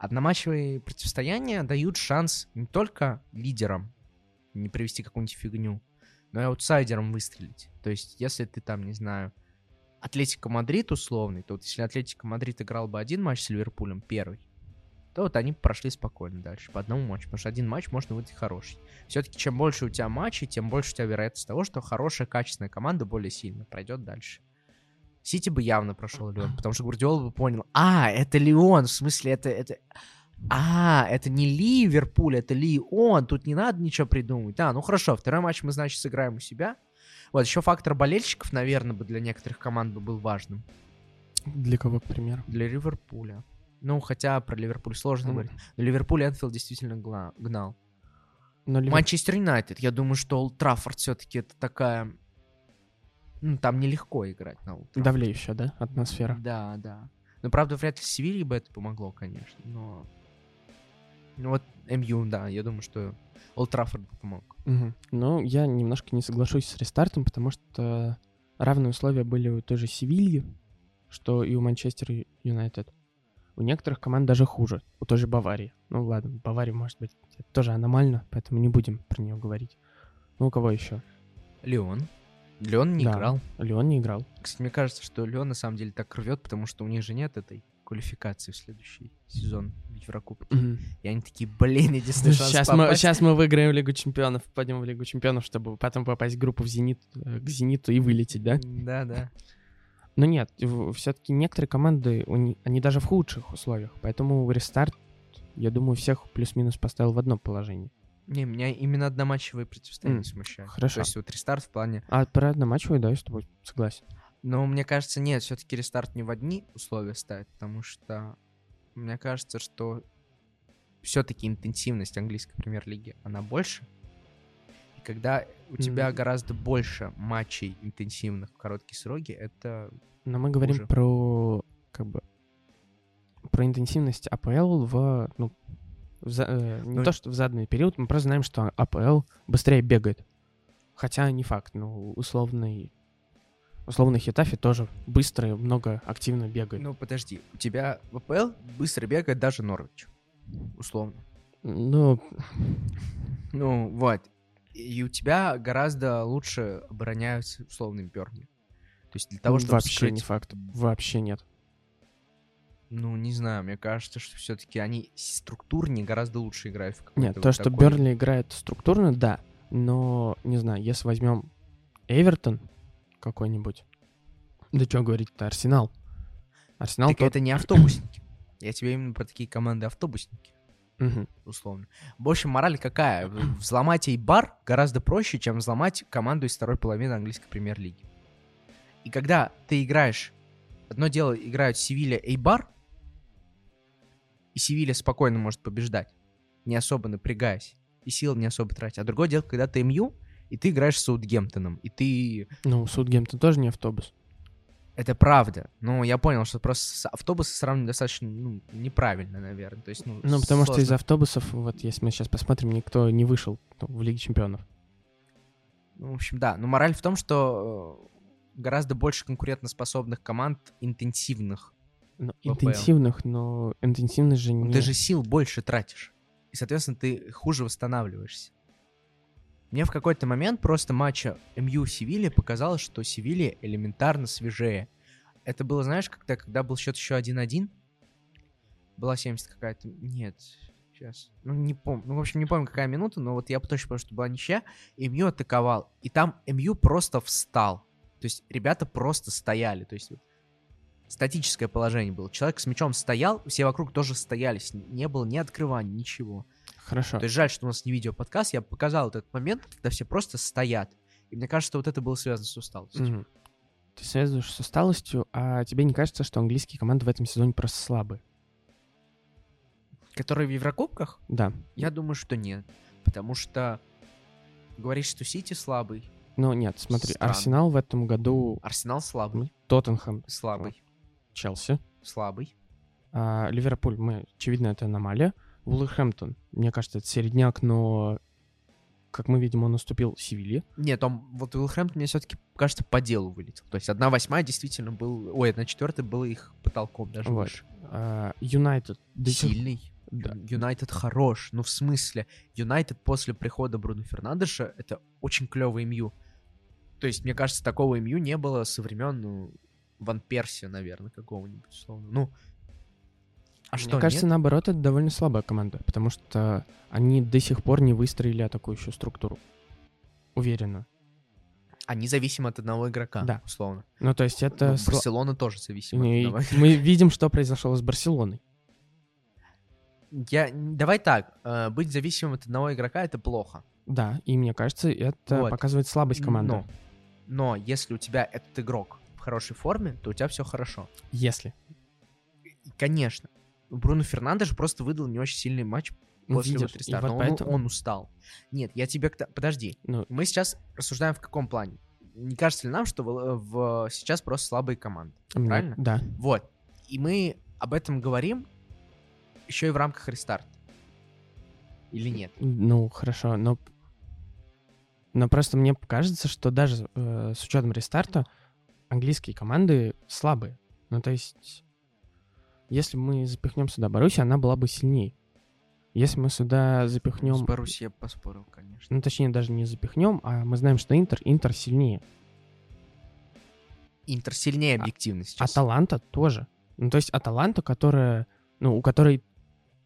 Одноматчевые противостояния дают шанс не только лидерам не привести какую-нибудь фигню, но и аутсайдерам выстрелить. То есть, если ты там, не знаю, Атлетико Мадрид условный, то вот если Атлетико Мадрид играл бы один матч с Ливерпулем, первый, то вот они прошли спокойно дальше, по одному матчу, потому что один матч можно выйти хороший. Все-таки чем больше у тебя матчей, тем больше у тебя вероятность того, что хорошая, качественная команда более сильно пройдет дальше. Сити бы явно прошел Леон, потому что Гвардиола бы понял, а, это Леон, в смысле, это, это, а, это не Ливерпуль, это Лион, тут не надо ничего придумывать. А, ну хорошо, второй матч мы, значит, сыграем у себя. Вот, еще фактор болельщиков, наверное, бы для некоторых команд бы был важным. Для кого, к примеру? Для Ливерпуля. Ну, хотя про Ливерпуль сложно Ну, говорить. Но Ливерпуль Энфилд действительно гнал. Но Ливер- Манчестер Юнайтед, я думаю, что Олд Траффорд все-таки это такая Ну, там нелегко играть на Траффорде. Давлеющая, да, атмосфера? Да, да. Ну, правда, вряд ли Севилье бы это помогло, конечно, но... Ну, вот МЮ, да, я думаю, что Олд Траффорд бы помог. Мгм. Ну, я немножко не соглашусь с рестартом, потому что равные условия были у той же Севильи, что и у Манчестер Юнайтед. У некоторых команд даже хуже, у той же Баварии. Ну ладно, Бавария, может быть, тоже аномально, поэтому не будем про нее говорить. Ну, у кого еще? Леон. Леон не Да. играл. Леон не играл. Кстати, мне кажется, что Леон на самом деле так рвет, потому что у них же нет этой квалификации в следующий сезон в Еврокубке. И они такие, блин, единственный шанс Сейчас мы, попасть. сейчас мы выиграем Лигу Чемпионов, пойдем в Лигу Чемпионов, чтобы потом попасть в группу в Зенит, э, к Зениту и вылететь, да? Да, да. Но нет, все-таки некоторые команды, они даже в худших условиях, поэтому рестарт, я думаю, всех плюс-минус поставил в одно положение. Не, меня именно одноматчевые противостояния М, смущают. хорошо. То есть вот рестарт в плане... А про одноматчевый, да, я с тобой согласен. Но мне кажется, нет, все-таки рестарт не в одни условия ставит, потому что мне кажется, что все-таки интенсивность английской премьер-лиги, она больше. И когда у тебя Мгм. гораздо больше матчей интенсивных в короткие сроки, это... Но мы говорим Хуже. про, как бы, про интенсивность АПЛ в, ну, в за- э, не Ну, то, что в заданный период, мы просто знаем, что АПЛ быстрее бегает. Хотя не факт, ну, условный, условный Хитафи тоже быстро и много активно бегает. Ну, подожди, у тебя в АПЛ быстро бегает даже Норвич, условно. Ну, Ну, вот. И у тебя гораздо лучше обороняются условные Бернли. То есть для того, чтобы вообще скрыть не факт. Вообще нет. Ну, не знаю, мне кажется, что все-таки они структурнее гораздо лучше играют в какой-то Нет, вот то, что такой- Бернли играет структурно, да. Но, не знаю, если возьмем Эвертон какой-нибудь, да что говорить-то, Арсенал. Арсенал Так тот- это не автобусники. Я тебе именно про такие команды автобусники, Мгм. условно. В общем, мораль какая? Взломать Эйбар гораздо проще, чем взломать команду из второй половины английской премьер-лиги. И когда ты играешь... Одно дело играют Севилья Эйбар, и Севилья спокойно может побеждать, не особо напрягаясь, и сил не особо тратя. А другое дело, когда ты МЮ, и ты играешь с Саутгемптоном, и ты Ну, Судгемптон тоже не автобус. Это правда. Ну, я понял, что просто автобусы сравнивать достаточно ну, неправильно, наверное. То есть, ну, Ну, потому что сложно. из автобусов, вот если мы сейчас посмотрим, никто не вышел ну, в Лиге Чемпионов. Ну, в общем, да. Но мораль в том, что э, гораздо больше конкурентоспособных команд интенсивных. Ну, ВПЛ. интенсивных, но интенсивность же не... Ты же сил больше тратишь. И, соответственно, ты хуже восстанавливаешься. Мне в какой-то момент просто матча МЮ Севилья показалось, что Севилья элементарно свежее. Это было, знаешь, когда, когда был счет еще 1-1, была 70 какая-то... Нет, сейчас. Ну, не помню. Ну, в общем, не помню, какая минута, но вот я точно помню, что была ничья, и МЮ атаковал. И там МЮ просто встал. То есть ребята просто стояли. То есть вот статическое положение было. Человек с мячом стоял, все вокруг тоже стояли. с- Не было ни открывания, ничего. Хорошо. То есть жаль, что у нас не видеоподкаст. Я показал вот этот момент, когда все просто стоят. И мне кажется, вот это было связано с усталостью. Мгм. Ты связываешь с усталостью, а тебе не кажется, что английские команды в этом сезоне просто слабые? Которые в Еврокубках? Да. Я думаю, что нет. Потому что говоришь, что Сити слабый, Ну, нет, смотри, Странно. Арсенал в этом году... Арсенал слабый, Тоттенхэм, слабый, Челси. слабый. А, Ливерпуль, мы, очевидно, это аномалия. Вулверхэмптон, мне кажется, это середняк, но, как мы видим, он уступил Севилье. Нет, он, вот Уилхэмптон мне все-таки, кажется, по делу вылетел. То есть одна восьмая действительно был... Ой, одна четвертая была их потолком даже Вот. выше. А, Юнайтед. сих- Сильный. Да. Юнайтед хорош. Ну, в смысле, Юнайтед после прихода Бруно Фернандеша это очень клевый МЮ. То есть, мне кажется, такого МЮ не было со времен, ну, Ван Перси, наверное, какого-нибудь, условно. Ну, а что, Мне кажется, нет? наоборот, это довольно слабая команда, потому что они до сих пор не выстроили атакующую структуру. Уверенно. Они зависимы от одного игрока, Да. условно. Ну, то есть это... Ну, Барселона тоже зависима от одного мы видим, что произошло с Барселоной. Я... Давай так, э, быть зависимым от одного игрока — это плохо. Да, и мне кажется, это Вот. показывает слабость команды. Но, но если у тебя этот игрок в хорошей форме, то у тебя все хорошо. Если. Конечно, Бруно Фернандеш просто выдал не очень сильный матч Ну, после и рестарта. вот Он- поэтому- он, устал. Нет, я тебе... Подожди. Ну, Мы сейчас рассуждаем в каком плане? не кажется ли нам, что в, в- сейчас просто слабые команды? Мне- Правильно? Да. Вот. И мы об этом говорим еще и в рамках рестарта. Или нет? Ну, хорошо, но... Но просто мне кажется, что даже э, с учетом рестарта английские команды слабые. Ну, то есть, если мы запихнем сюда Боруссию, она была бы сильнее. Если мы сюда С запихнем... Боруссией я поспорил, конечно. Ну, точнее, даже не запихнем, а мы знаем, что Интер, Интер сильнее. Интер сильнее А- объективно сейчас. Аталанта тоже. Ну, то есть Аталанта, которая, ну, у которой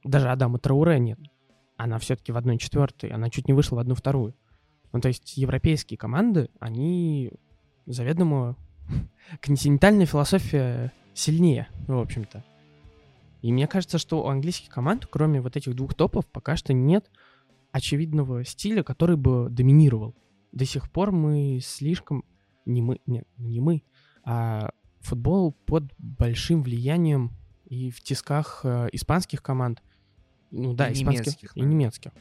даже Адама Трауре нет. Она все-таки в 1-4, она чуть не вышла в 1-2. Ну, то есть европейские команды, они заведомо... Континентальная философия сильнее, в общем-то. И мне кажется, что у английских команд, кроме вот этих двух топов, пока что нет очевидного стиля, который бы доминировал. До сих пор мы слишком... Не мы, нет, не мы, а футбол под большим влиянием и в тисках э, испанских команд. Ну да, И испанских немецких, и да. немецких.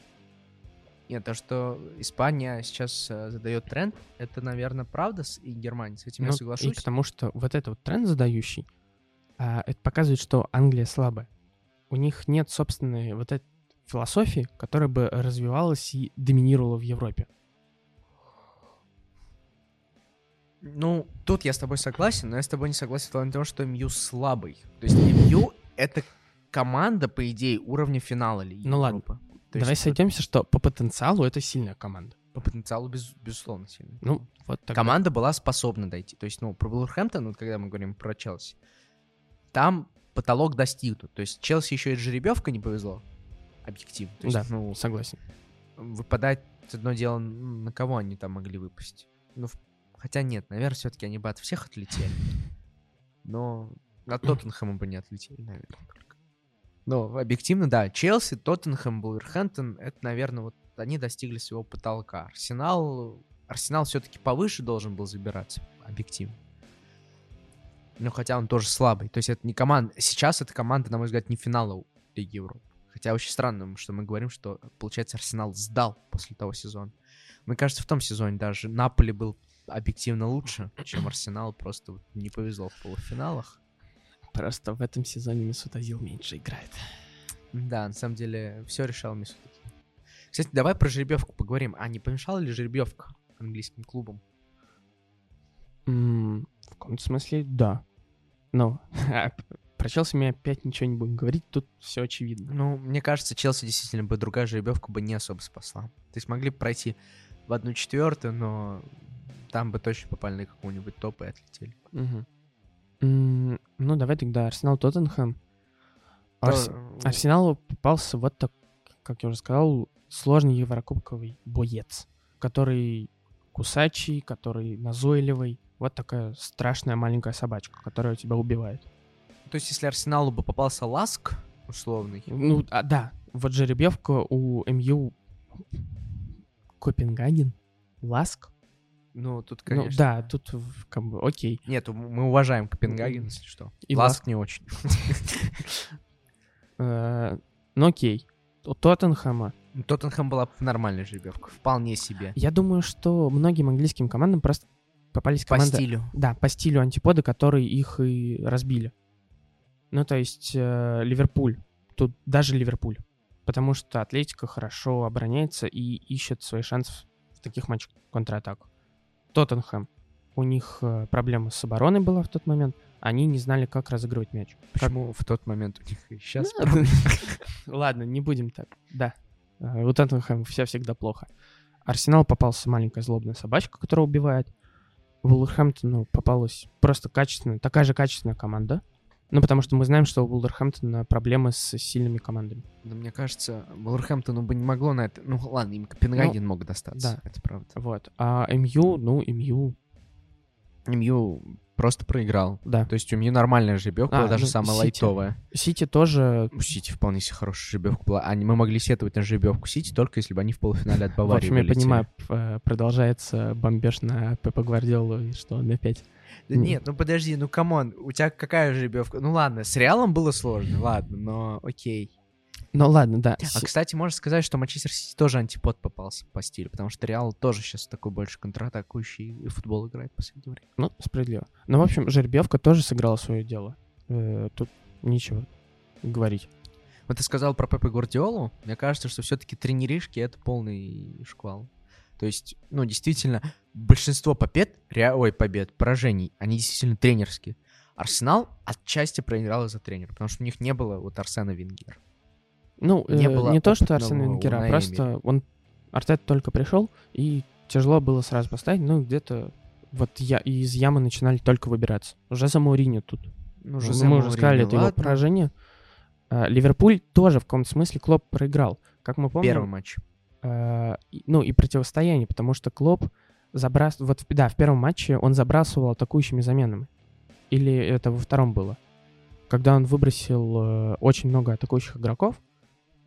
Нет, то, что Испания сейчас э, задает тренд, это, наверное, правда, с- и Германия, с этим я Ну, соглашусь. И потому что вот этот вот тренд задающий, а, это показывает, что Англия слабая. У них нет собственной вот этой философии, которая бы развивалась и доминировала в Европе. Ну, тут я с тобой согласен, но я с тобой не согласен в плане того, что МЮ слабый. То есть МЮ — это команда, по идее, уровня финала Лиги Ну ладно. То Давай есть сойдемся, что по потенциалу это сильная команда. По потенциалу, без- безусловно, сильно. Ну, вот тогда. Команда была способна дойти. То есть, ну, про Вулверхэмптон, вот когда мы говорим про Челси, там потолок достигнут. То есть Челси еще и жеребьевка не повезло. Объективно. То есть, Да. ну, Согласен. выпадать одно дело, на кого они там могли выпасть. Ну, хотя нет, наверное, все-таки они бы от всех отлетели. Но от Тоттенхэма бы не отлетели, наверное, Но объективно, да, Челси, Тоттенхэм, Булверхэмптон, это, наверное, вот они достигли своего потолка. Арсенал, Арсенал все-таки повыше должен был забираться, объективно. Но хотя он тоже слабый. То есть это не команда... Сейчас эта команда, на мой взгляд, не финала Лиги Европы. Хотя очень странно, что мы говорим, что, получается, Арсенал сдал после того сезона. Мне кажется, в том сезоне даже Наполи был объективно лучше, чем Арсенал. Просто не повезло в полуфиналах. Просто в этом сезоне Месут Азил меньше играет. Да, на самом деле, все решал Месут. Кстати, давай про жеребьевку поговорим. А не помешала ли жеребьевка английским клубам? М, В каком-то смысле, да. Но про Челси мы опять ничего не будем говорить, тут все очевидно. Ну, мне кажется, Челси действительно бы другая жеребьевка бы не особо спасла. То есть могли бы пройти в одну четвертую, но там бы точно попали на какого-нибудь топа и отлетели. Мгм. М, Ну, давай тогда Арсенал Тоттенхэм. Арс- То- Арсеналу попался вот так, как я уже сказал, сложный еврокубковый боец, который кусачий, который назойливый. Вот такая страшная маленькая собачка, которая тебя убивает. То есть, если Арсеналу бы попался Ласк, условный, Ну, а, да, вот жеребьевка у МЮ Копенгаген, Ласк. Ну, тут, Ну, конечно... да, тут как бы окей. Нет, мы уважаем Копенгаген, если что. И Ласк не очень. Э, Ну, окей. У Тоттенхэма Тоттенхэм была нормальная жеребьевка, вполне себе. Я думаю, что многим английским командам просто попались По команды... стилю. Да, по стилю антиподы, которые их и разбили. Ну, то есть э, Ливерпуль. Тут даже Ливерпуль. Потому что Атлетика хорошо обороняется и ищет свои шансы в таких матчах контратаку. Тоттенхэм. У них э, проблема с обороной была в тот момент. Они не знали, как разыгрывать мяч. Почему в тот момент у них и сейчас Ну, Ладно, не будем так. Да. Э, У Тоттенхэма все всегда плохо. Арсенал попался маленькая злобная собачка, которая убивает. Вулверхэмптону попалась просто качественная, такая же качественная команда. Ну, потому что мы знаем, что у Вулверхэмптона проблемы с сильными командами. Да, мне кажется, Вулверхэмптону бы не могло на это... Ну, ладно, им Копенгаген мог достаться, да. это правда. Вот. А МЮ, ну, МЮ, МЮ просто проиграл. да. То есть у МЮ нормальная жеребьевка, А, была даже ну, самая Сити. лайтовая. Сити тоже... У Сити вполне себе хорошая жеребьевка была. А мы могли сетовать на жеребьевку Сити только если бы они в полуфинале от В Баварии общем, я понимаю, э, продолжается бомбеж на Пепа Гвардиолу, и что он опять... Да нет, ну подожди, ну come on, у тебя какая жеребьевка? Ну ладно, с Реалом было сложно, ладно, но окей. Ну ладно, да. А, кстати, можно сказать, что Манчестер Сити тоже антипод попался по стилю, потому что Реал тоже сейчас такой больше контратакующий футбол играет в последнее время. Ну, справедливо. Ну, в общем, жеребьевка тоже сыграла свое дело. Э, тут нечего говорить. Вот ты сказал про Пепа Гвардиолу. Мне кажется, что все-таки тренеришки — это полный шквал. То есть, ну, действительно, большинство побед, ой, побед, поражений, они действительно тренерские. Арсенал отчасти проиграл из-за тренера, потому что у них не было вот Арсена Венгера. Ну, Не не, было не то, что опытного Арсен Венгера, а просто он... Артет только пришел, и тяжело было сразу поставить, ну, где-то вот я из ямы начинали только выбираться. Уже за Мауриньо тут. Ну, Мы Жозе уже сказали, это его ладно. поражение. А, Ливерпуль тоже в каком-то смысле Клоп проиграл. Как мы помним, Первый матч. Э, ну и противостояние, потому что Клоп забрас... Вот, да, в первом матче он забрасывал атакующими заменами. Или это во втором было? Когда он выбросил э, очень много атакующих игроков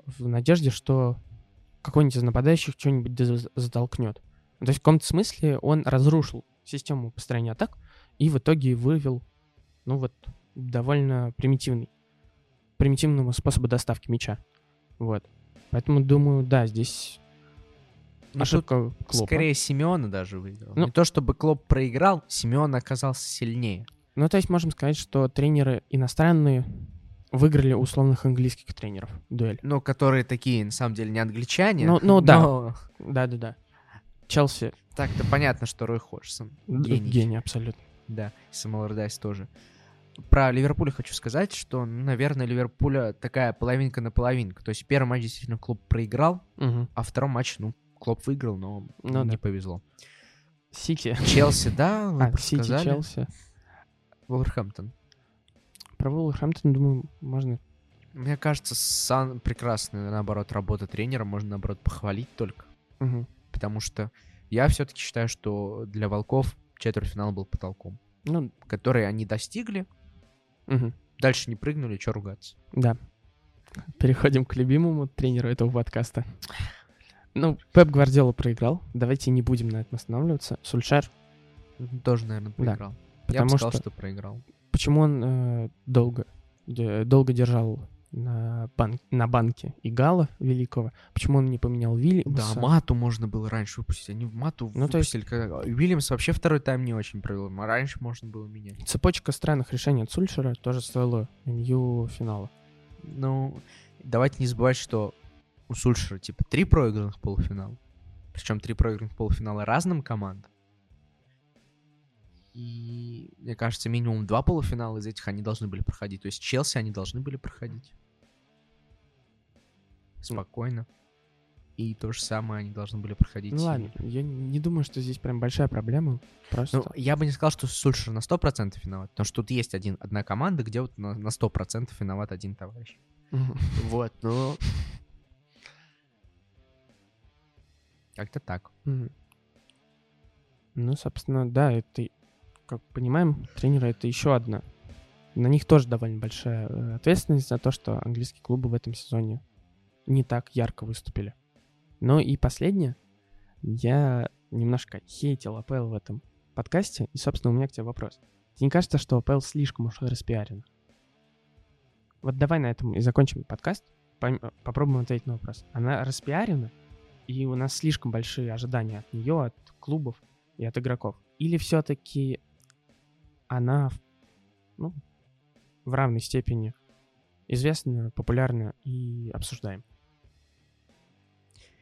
в надежде, что какой-нибудь из нападающих что-нибудь затолкнет. То есть в каком-то смысле он разрушил систему построения атак и в итоге вывел, ну вот, довольно примитивный, примитивному способу доставки мяча. Вот. Поэтому думаю, да, здесь Ну, ошибка Клопа. Скорее Симеона даже выиграл. Ну- Не то чтобы Клоп проиграл, Симеон оказался сильнее. Ну, то есть можем сказать, что тренеры иностранные выиграли условных английских тренеров дуэль. Ну, которые такие, на самом деле, не англичане. Ну- ну да. но Да-да-да. Челси Так-то понятно, что Рой Ходжсон. Гений. гений абсолютно. Да, и Самуэл Ардайс тоже. Про Ливерпуль хочу сказать, что, ну, наверное, Ливерпуля такая половинка на половинку. То есть первый матч действительно клуб проиграл, Мгм. а второй матч, ну, Клоп выиграл, но Ну не да. повезло. Сити. Челси, да, вы А, Сити, сказали. Челси. Вулверхэмптон. Про Вулверхэмптон, думаю, можно... Мне кажется, Сан прекрасная, наоборот, работа тренера. Можно, наоборот, похвалить только. Мгм. Потому что я все-таки считаю, что для Волков четвертьфинал был потолком, Ну, который они достигли. мгм. Дальше не прыгнули, что ругаться. да. Переходим к любимому тренеру этого подкаста. Ну, Пеп Гвардиола проиграл. Давайте не будем на этом останавливаться. Сульшер. Тоже, наверное, Да. проиграл. Я бы Потому сказал, что- что проиграл. Почему он э, долго, де- долго держал на, бан- на банке Игала Великого? Почему он не поменял Да, Вильямса? Мату можно было раньше выпустить. Они в Мату Ну, то есть- выпустили. когда- Уильямс вообще второй тайм не очень провел. А раньше можно было менять. Цепочка странных решений от Сульшера тоже стоила МЮ финала. Ну, давайте не забывать, что у Сульшера типа три проигранных полуфинала. Причем три проигранных полуфинала разным командам. И, мне кажется, минимум два полуфинала из этих они должны были проходить. То есть Челси они должны были проходить. Спокойно. И то же самое они должны были проходить. Ну ладно, я не думаю, что здесь прям большая проблема. Просто... Ну, я бы не сказал, что Сульшер на 100% виноват, потому что тут есть один, одна команда, где вот на, на 100% виноват один товарищ. Вот, ну... Как-то так. Мгм. Ну, собственно, да, это, как понимаем, тренеры это еще одна. На них тоже довольно большая э, ответственность за то, что английские клубы в этом сезоне не так ярко выступили. Ну и последнее. Я немножко хейтил АПЛ в этом подкасте, и, собственно, у меня к тебе вопрос. Тебе не кажется, что АПЛ слишком уж распиарена? Вот давай на этом и закончим подкаст. Попробуем ответить на вопрос. Она распиарена, и у нас слишком большие ожидания от нее, от клубов и от игроков? Или все-таки она ну, в равной степени известна, популярна и обсуждаем?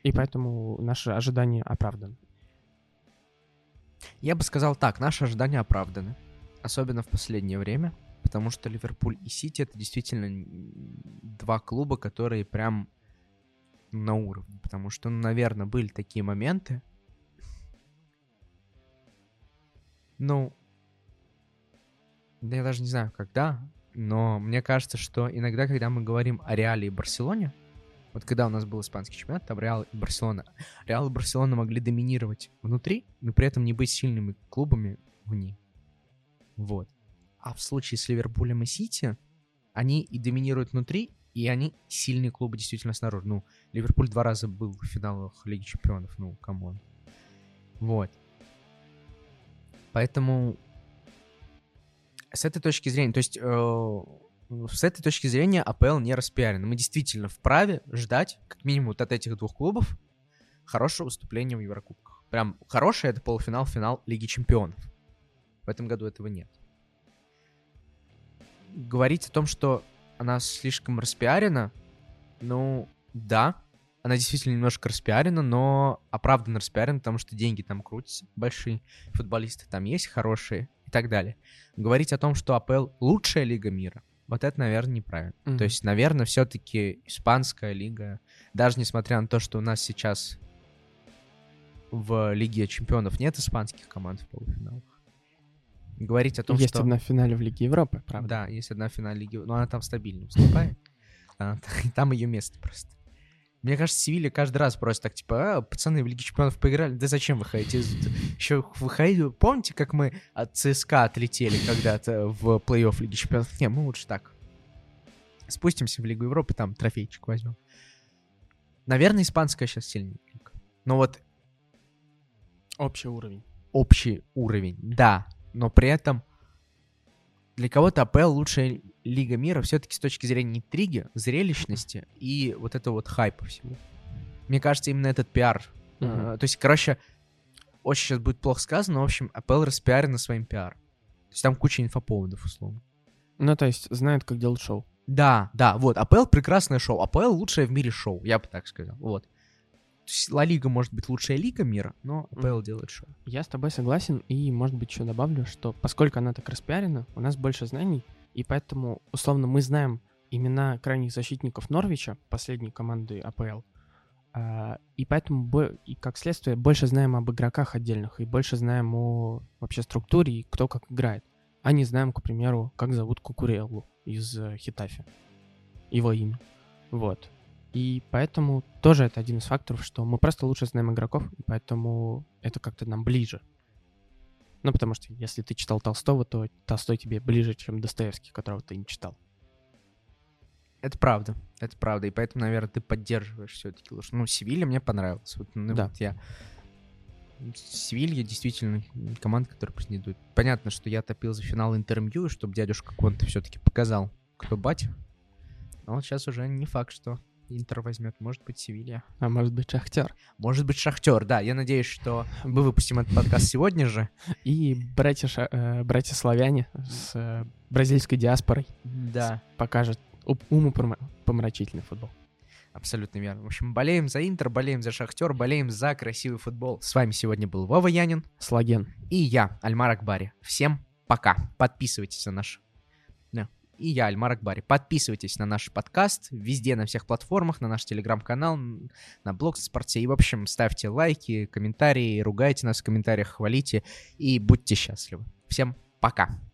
И поэтому наши ожидания оправданы. Я бы сказал так, наши ожидания оправданы. Особенно в последнее время. Потому что Ливерпуль и Сити это действительно два клуба, которые прям на уровне. Потому что, ну, наверное, были такие моменты. Ну, я даже не знаю, когда, но мне кажется, что иногда, когда мы говорим о Реале и Барселоне, вот когда у нас был испанский чемпионат, там Реал и Барселона, Реал и Барселона могли доминировать внутри, но при этом не быть сильными клубами вне. Вот. А в случае с Ливерпулем и Сити, они и доминируют внутри, и они сильные клубы действительно снаружи. Ну, Ливерпуль два раза был в финалах Лиги Чемпионов, ну, come on. Вот. Поэтому с этой точки зрения, то есть э, с этой точки зрения АПЛ не распиарен. Мы действительно вправе ждать, как минимум, вот от этих двух клубов хорошего выступления в Еврокубках. Прям хорошее это полуфинал, финал Лиги Чемпионов. В этом году этого нет. Говорить о том, что она слишком распиарена, ну, да, она действительно немножко распиарена, но оправданно распиарена, потому что деньги там крутятся большие, футболисты там есть хорошие и так далее. Говорить о том, что АПЛ лучшая лига мира, вот это, наверное, неправильно. Mm-hmm. То есть, наверное, все-таки испанская лига, даже несмотря на то, что у нас сейчас в Лиге Чемпионов нет испанских команд в полуфиналах. Говорить о том, есть что... одна в финале в Лиге Европы, правда? Да, есть одна в финале Лиги но она там стабильно выступает. Там ее место просто. Мне кажется, Севилья каждый раз просто так, типа, а, пацаны в Лиге Чемпионов поиграли, да зачем вы хотите? Еще выходили, помните, как мы от ЦСКА отлетели когда-то в плей-офф Лиги Чемпионов? Не, мы лучше так. Спустимся в Лигу Европы, там трофейчик возьмем. Наверное, испанская сейчас сильнее. Но вот... Общий уровень. Общий уровень, да. Но при этом для кого-то АПЛ лучшая лига мира все-таки с точки зрения интриги, зрелищности и вот этого вот хайпа всего. Мне кажется, именно этот пиар. Mm-hmm. Uh, то есть, короче, очень сейчас будет плохо сказано, но, в общем, АПЛ распиарена своим пиар. То есть там куча инфоповодов, условно. Ну, то есть, знают, как делать шоу. Да, да, вот. АПЛ прекрасное шоу. АПЛ лучшее в мире шоу, я бы так сказал. Вот. Ла Лига может быть лучшая лига мира, но АПЛ делает шоу. Я с тобой согласен, и, может быть, еще добавлю, что поскольку она так распиарена, у нас больше знаний, и поэтому, условно, мы знаем имена крайних защитников Норвича, последней команды АПЛ, а, и поэтому, и как следствие, больше знаем об игроках отдельных, и больше знаем о вообще структуре, и кто как играет. А не знаем, к примеру, как зовут Кукуреллу из э, Хитафи. Его имя. Вот. И поэтому тоже это один из факторов, что мы просто лучше знаем игроков, и поэтому это как-то нам ближе. Ну, потому что если ты читал Толстого, то Толстой тебе ближе, чем Достоевский, которого ты не читал. Это правда, это правда. И поэтому, наверное, ты поддерживаешь все-таки лучше. Ну, Севилья мне понравилась. Вот, ну, да. вот я... Севилья действительно команда, которая претендует. Понятно, что я топил за финал интервью, чтобы дядюшка Конте все-таки показал, кто батя. Но вот сейчас уже не факт, что Интер возьмет, может быть, Севилья. А может быть, Шахтер. Может быть, Шахтер, да. Я надеюсь, что мы выпустим этот подкаст сегодня же. И братья, э, братья славяне с э, бразильской диаспорой да. покажут умопомрачительный футбол. Абсолютно верно. В общем, болеем за Интер, болеем за Шахтер, болеем за красивый футбол. С вами сегодня был Вова Янин. Слаген. И я, Альмар Акбари. Всем пока. Подписывайтесь на наш и я, Альмар Акбари. Подписывайтесь на наш подкаст везде, на всех платформах, на наш телеграм-канал, на блог Спорте. И, в общем, ставьте лайки, комментарии, ругайте нас в комментариях, хвалите и будьте счастливы. Всем пока!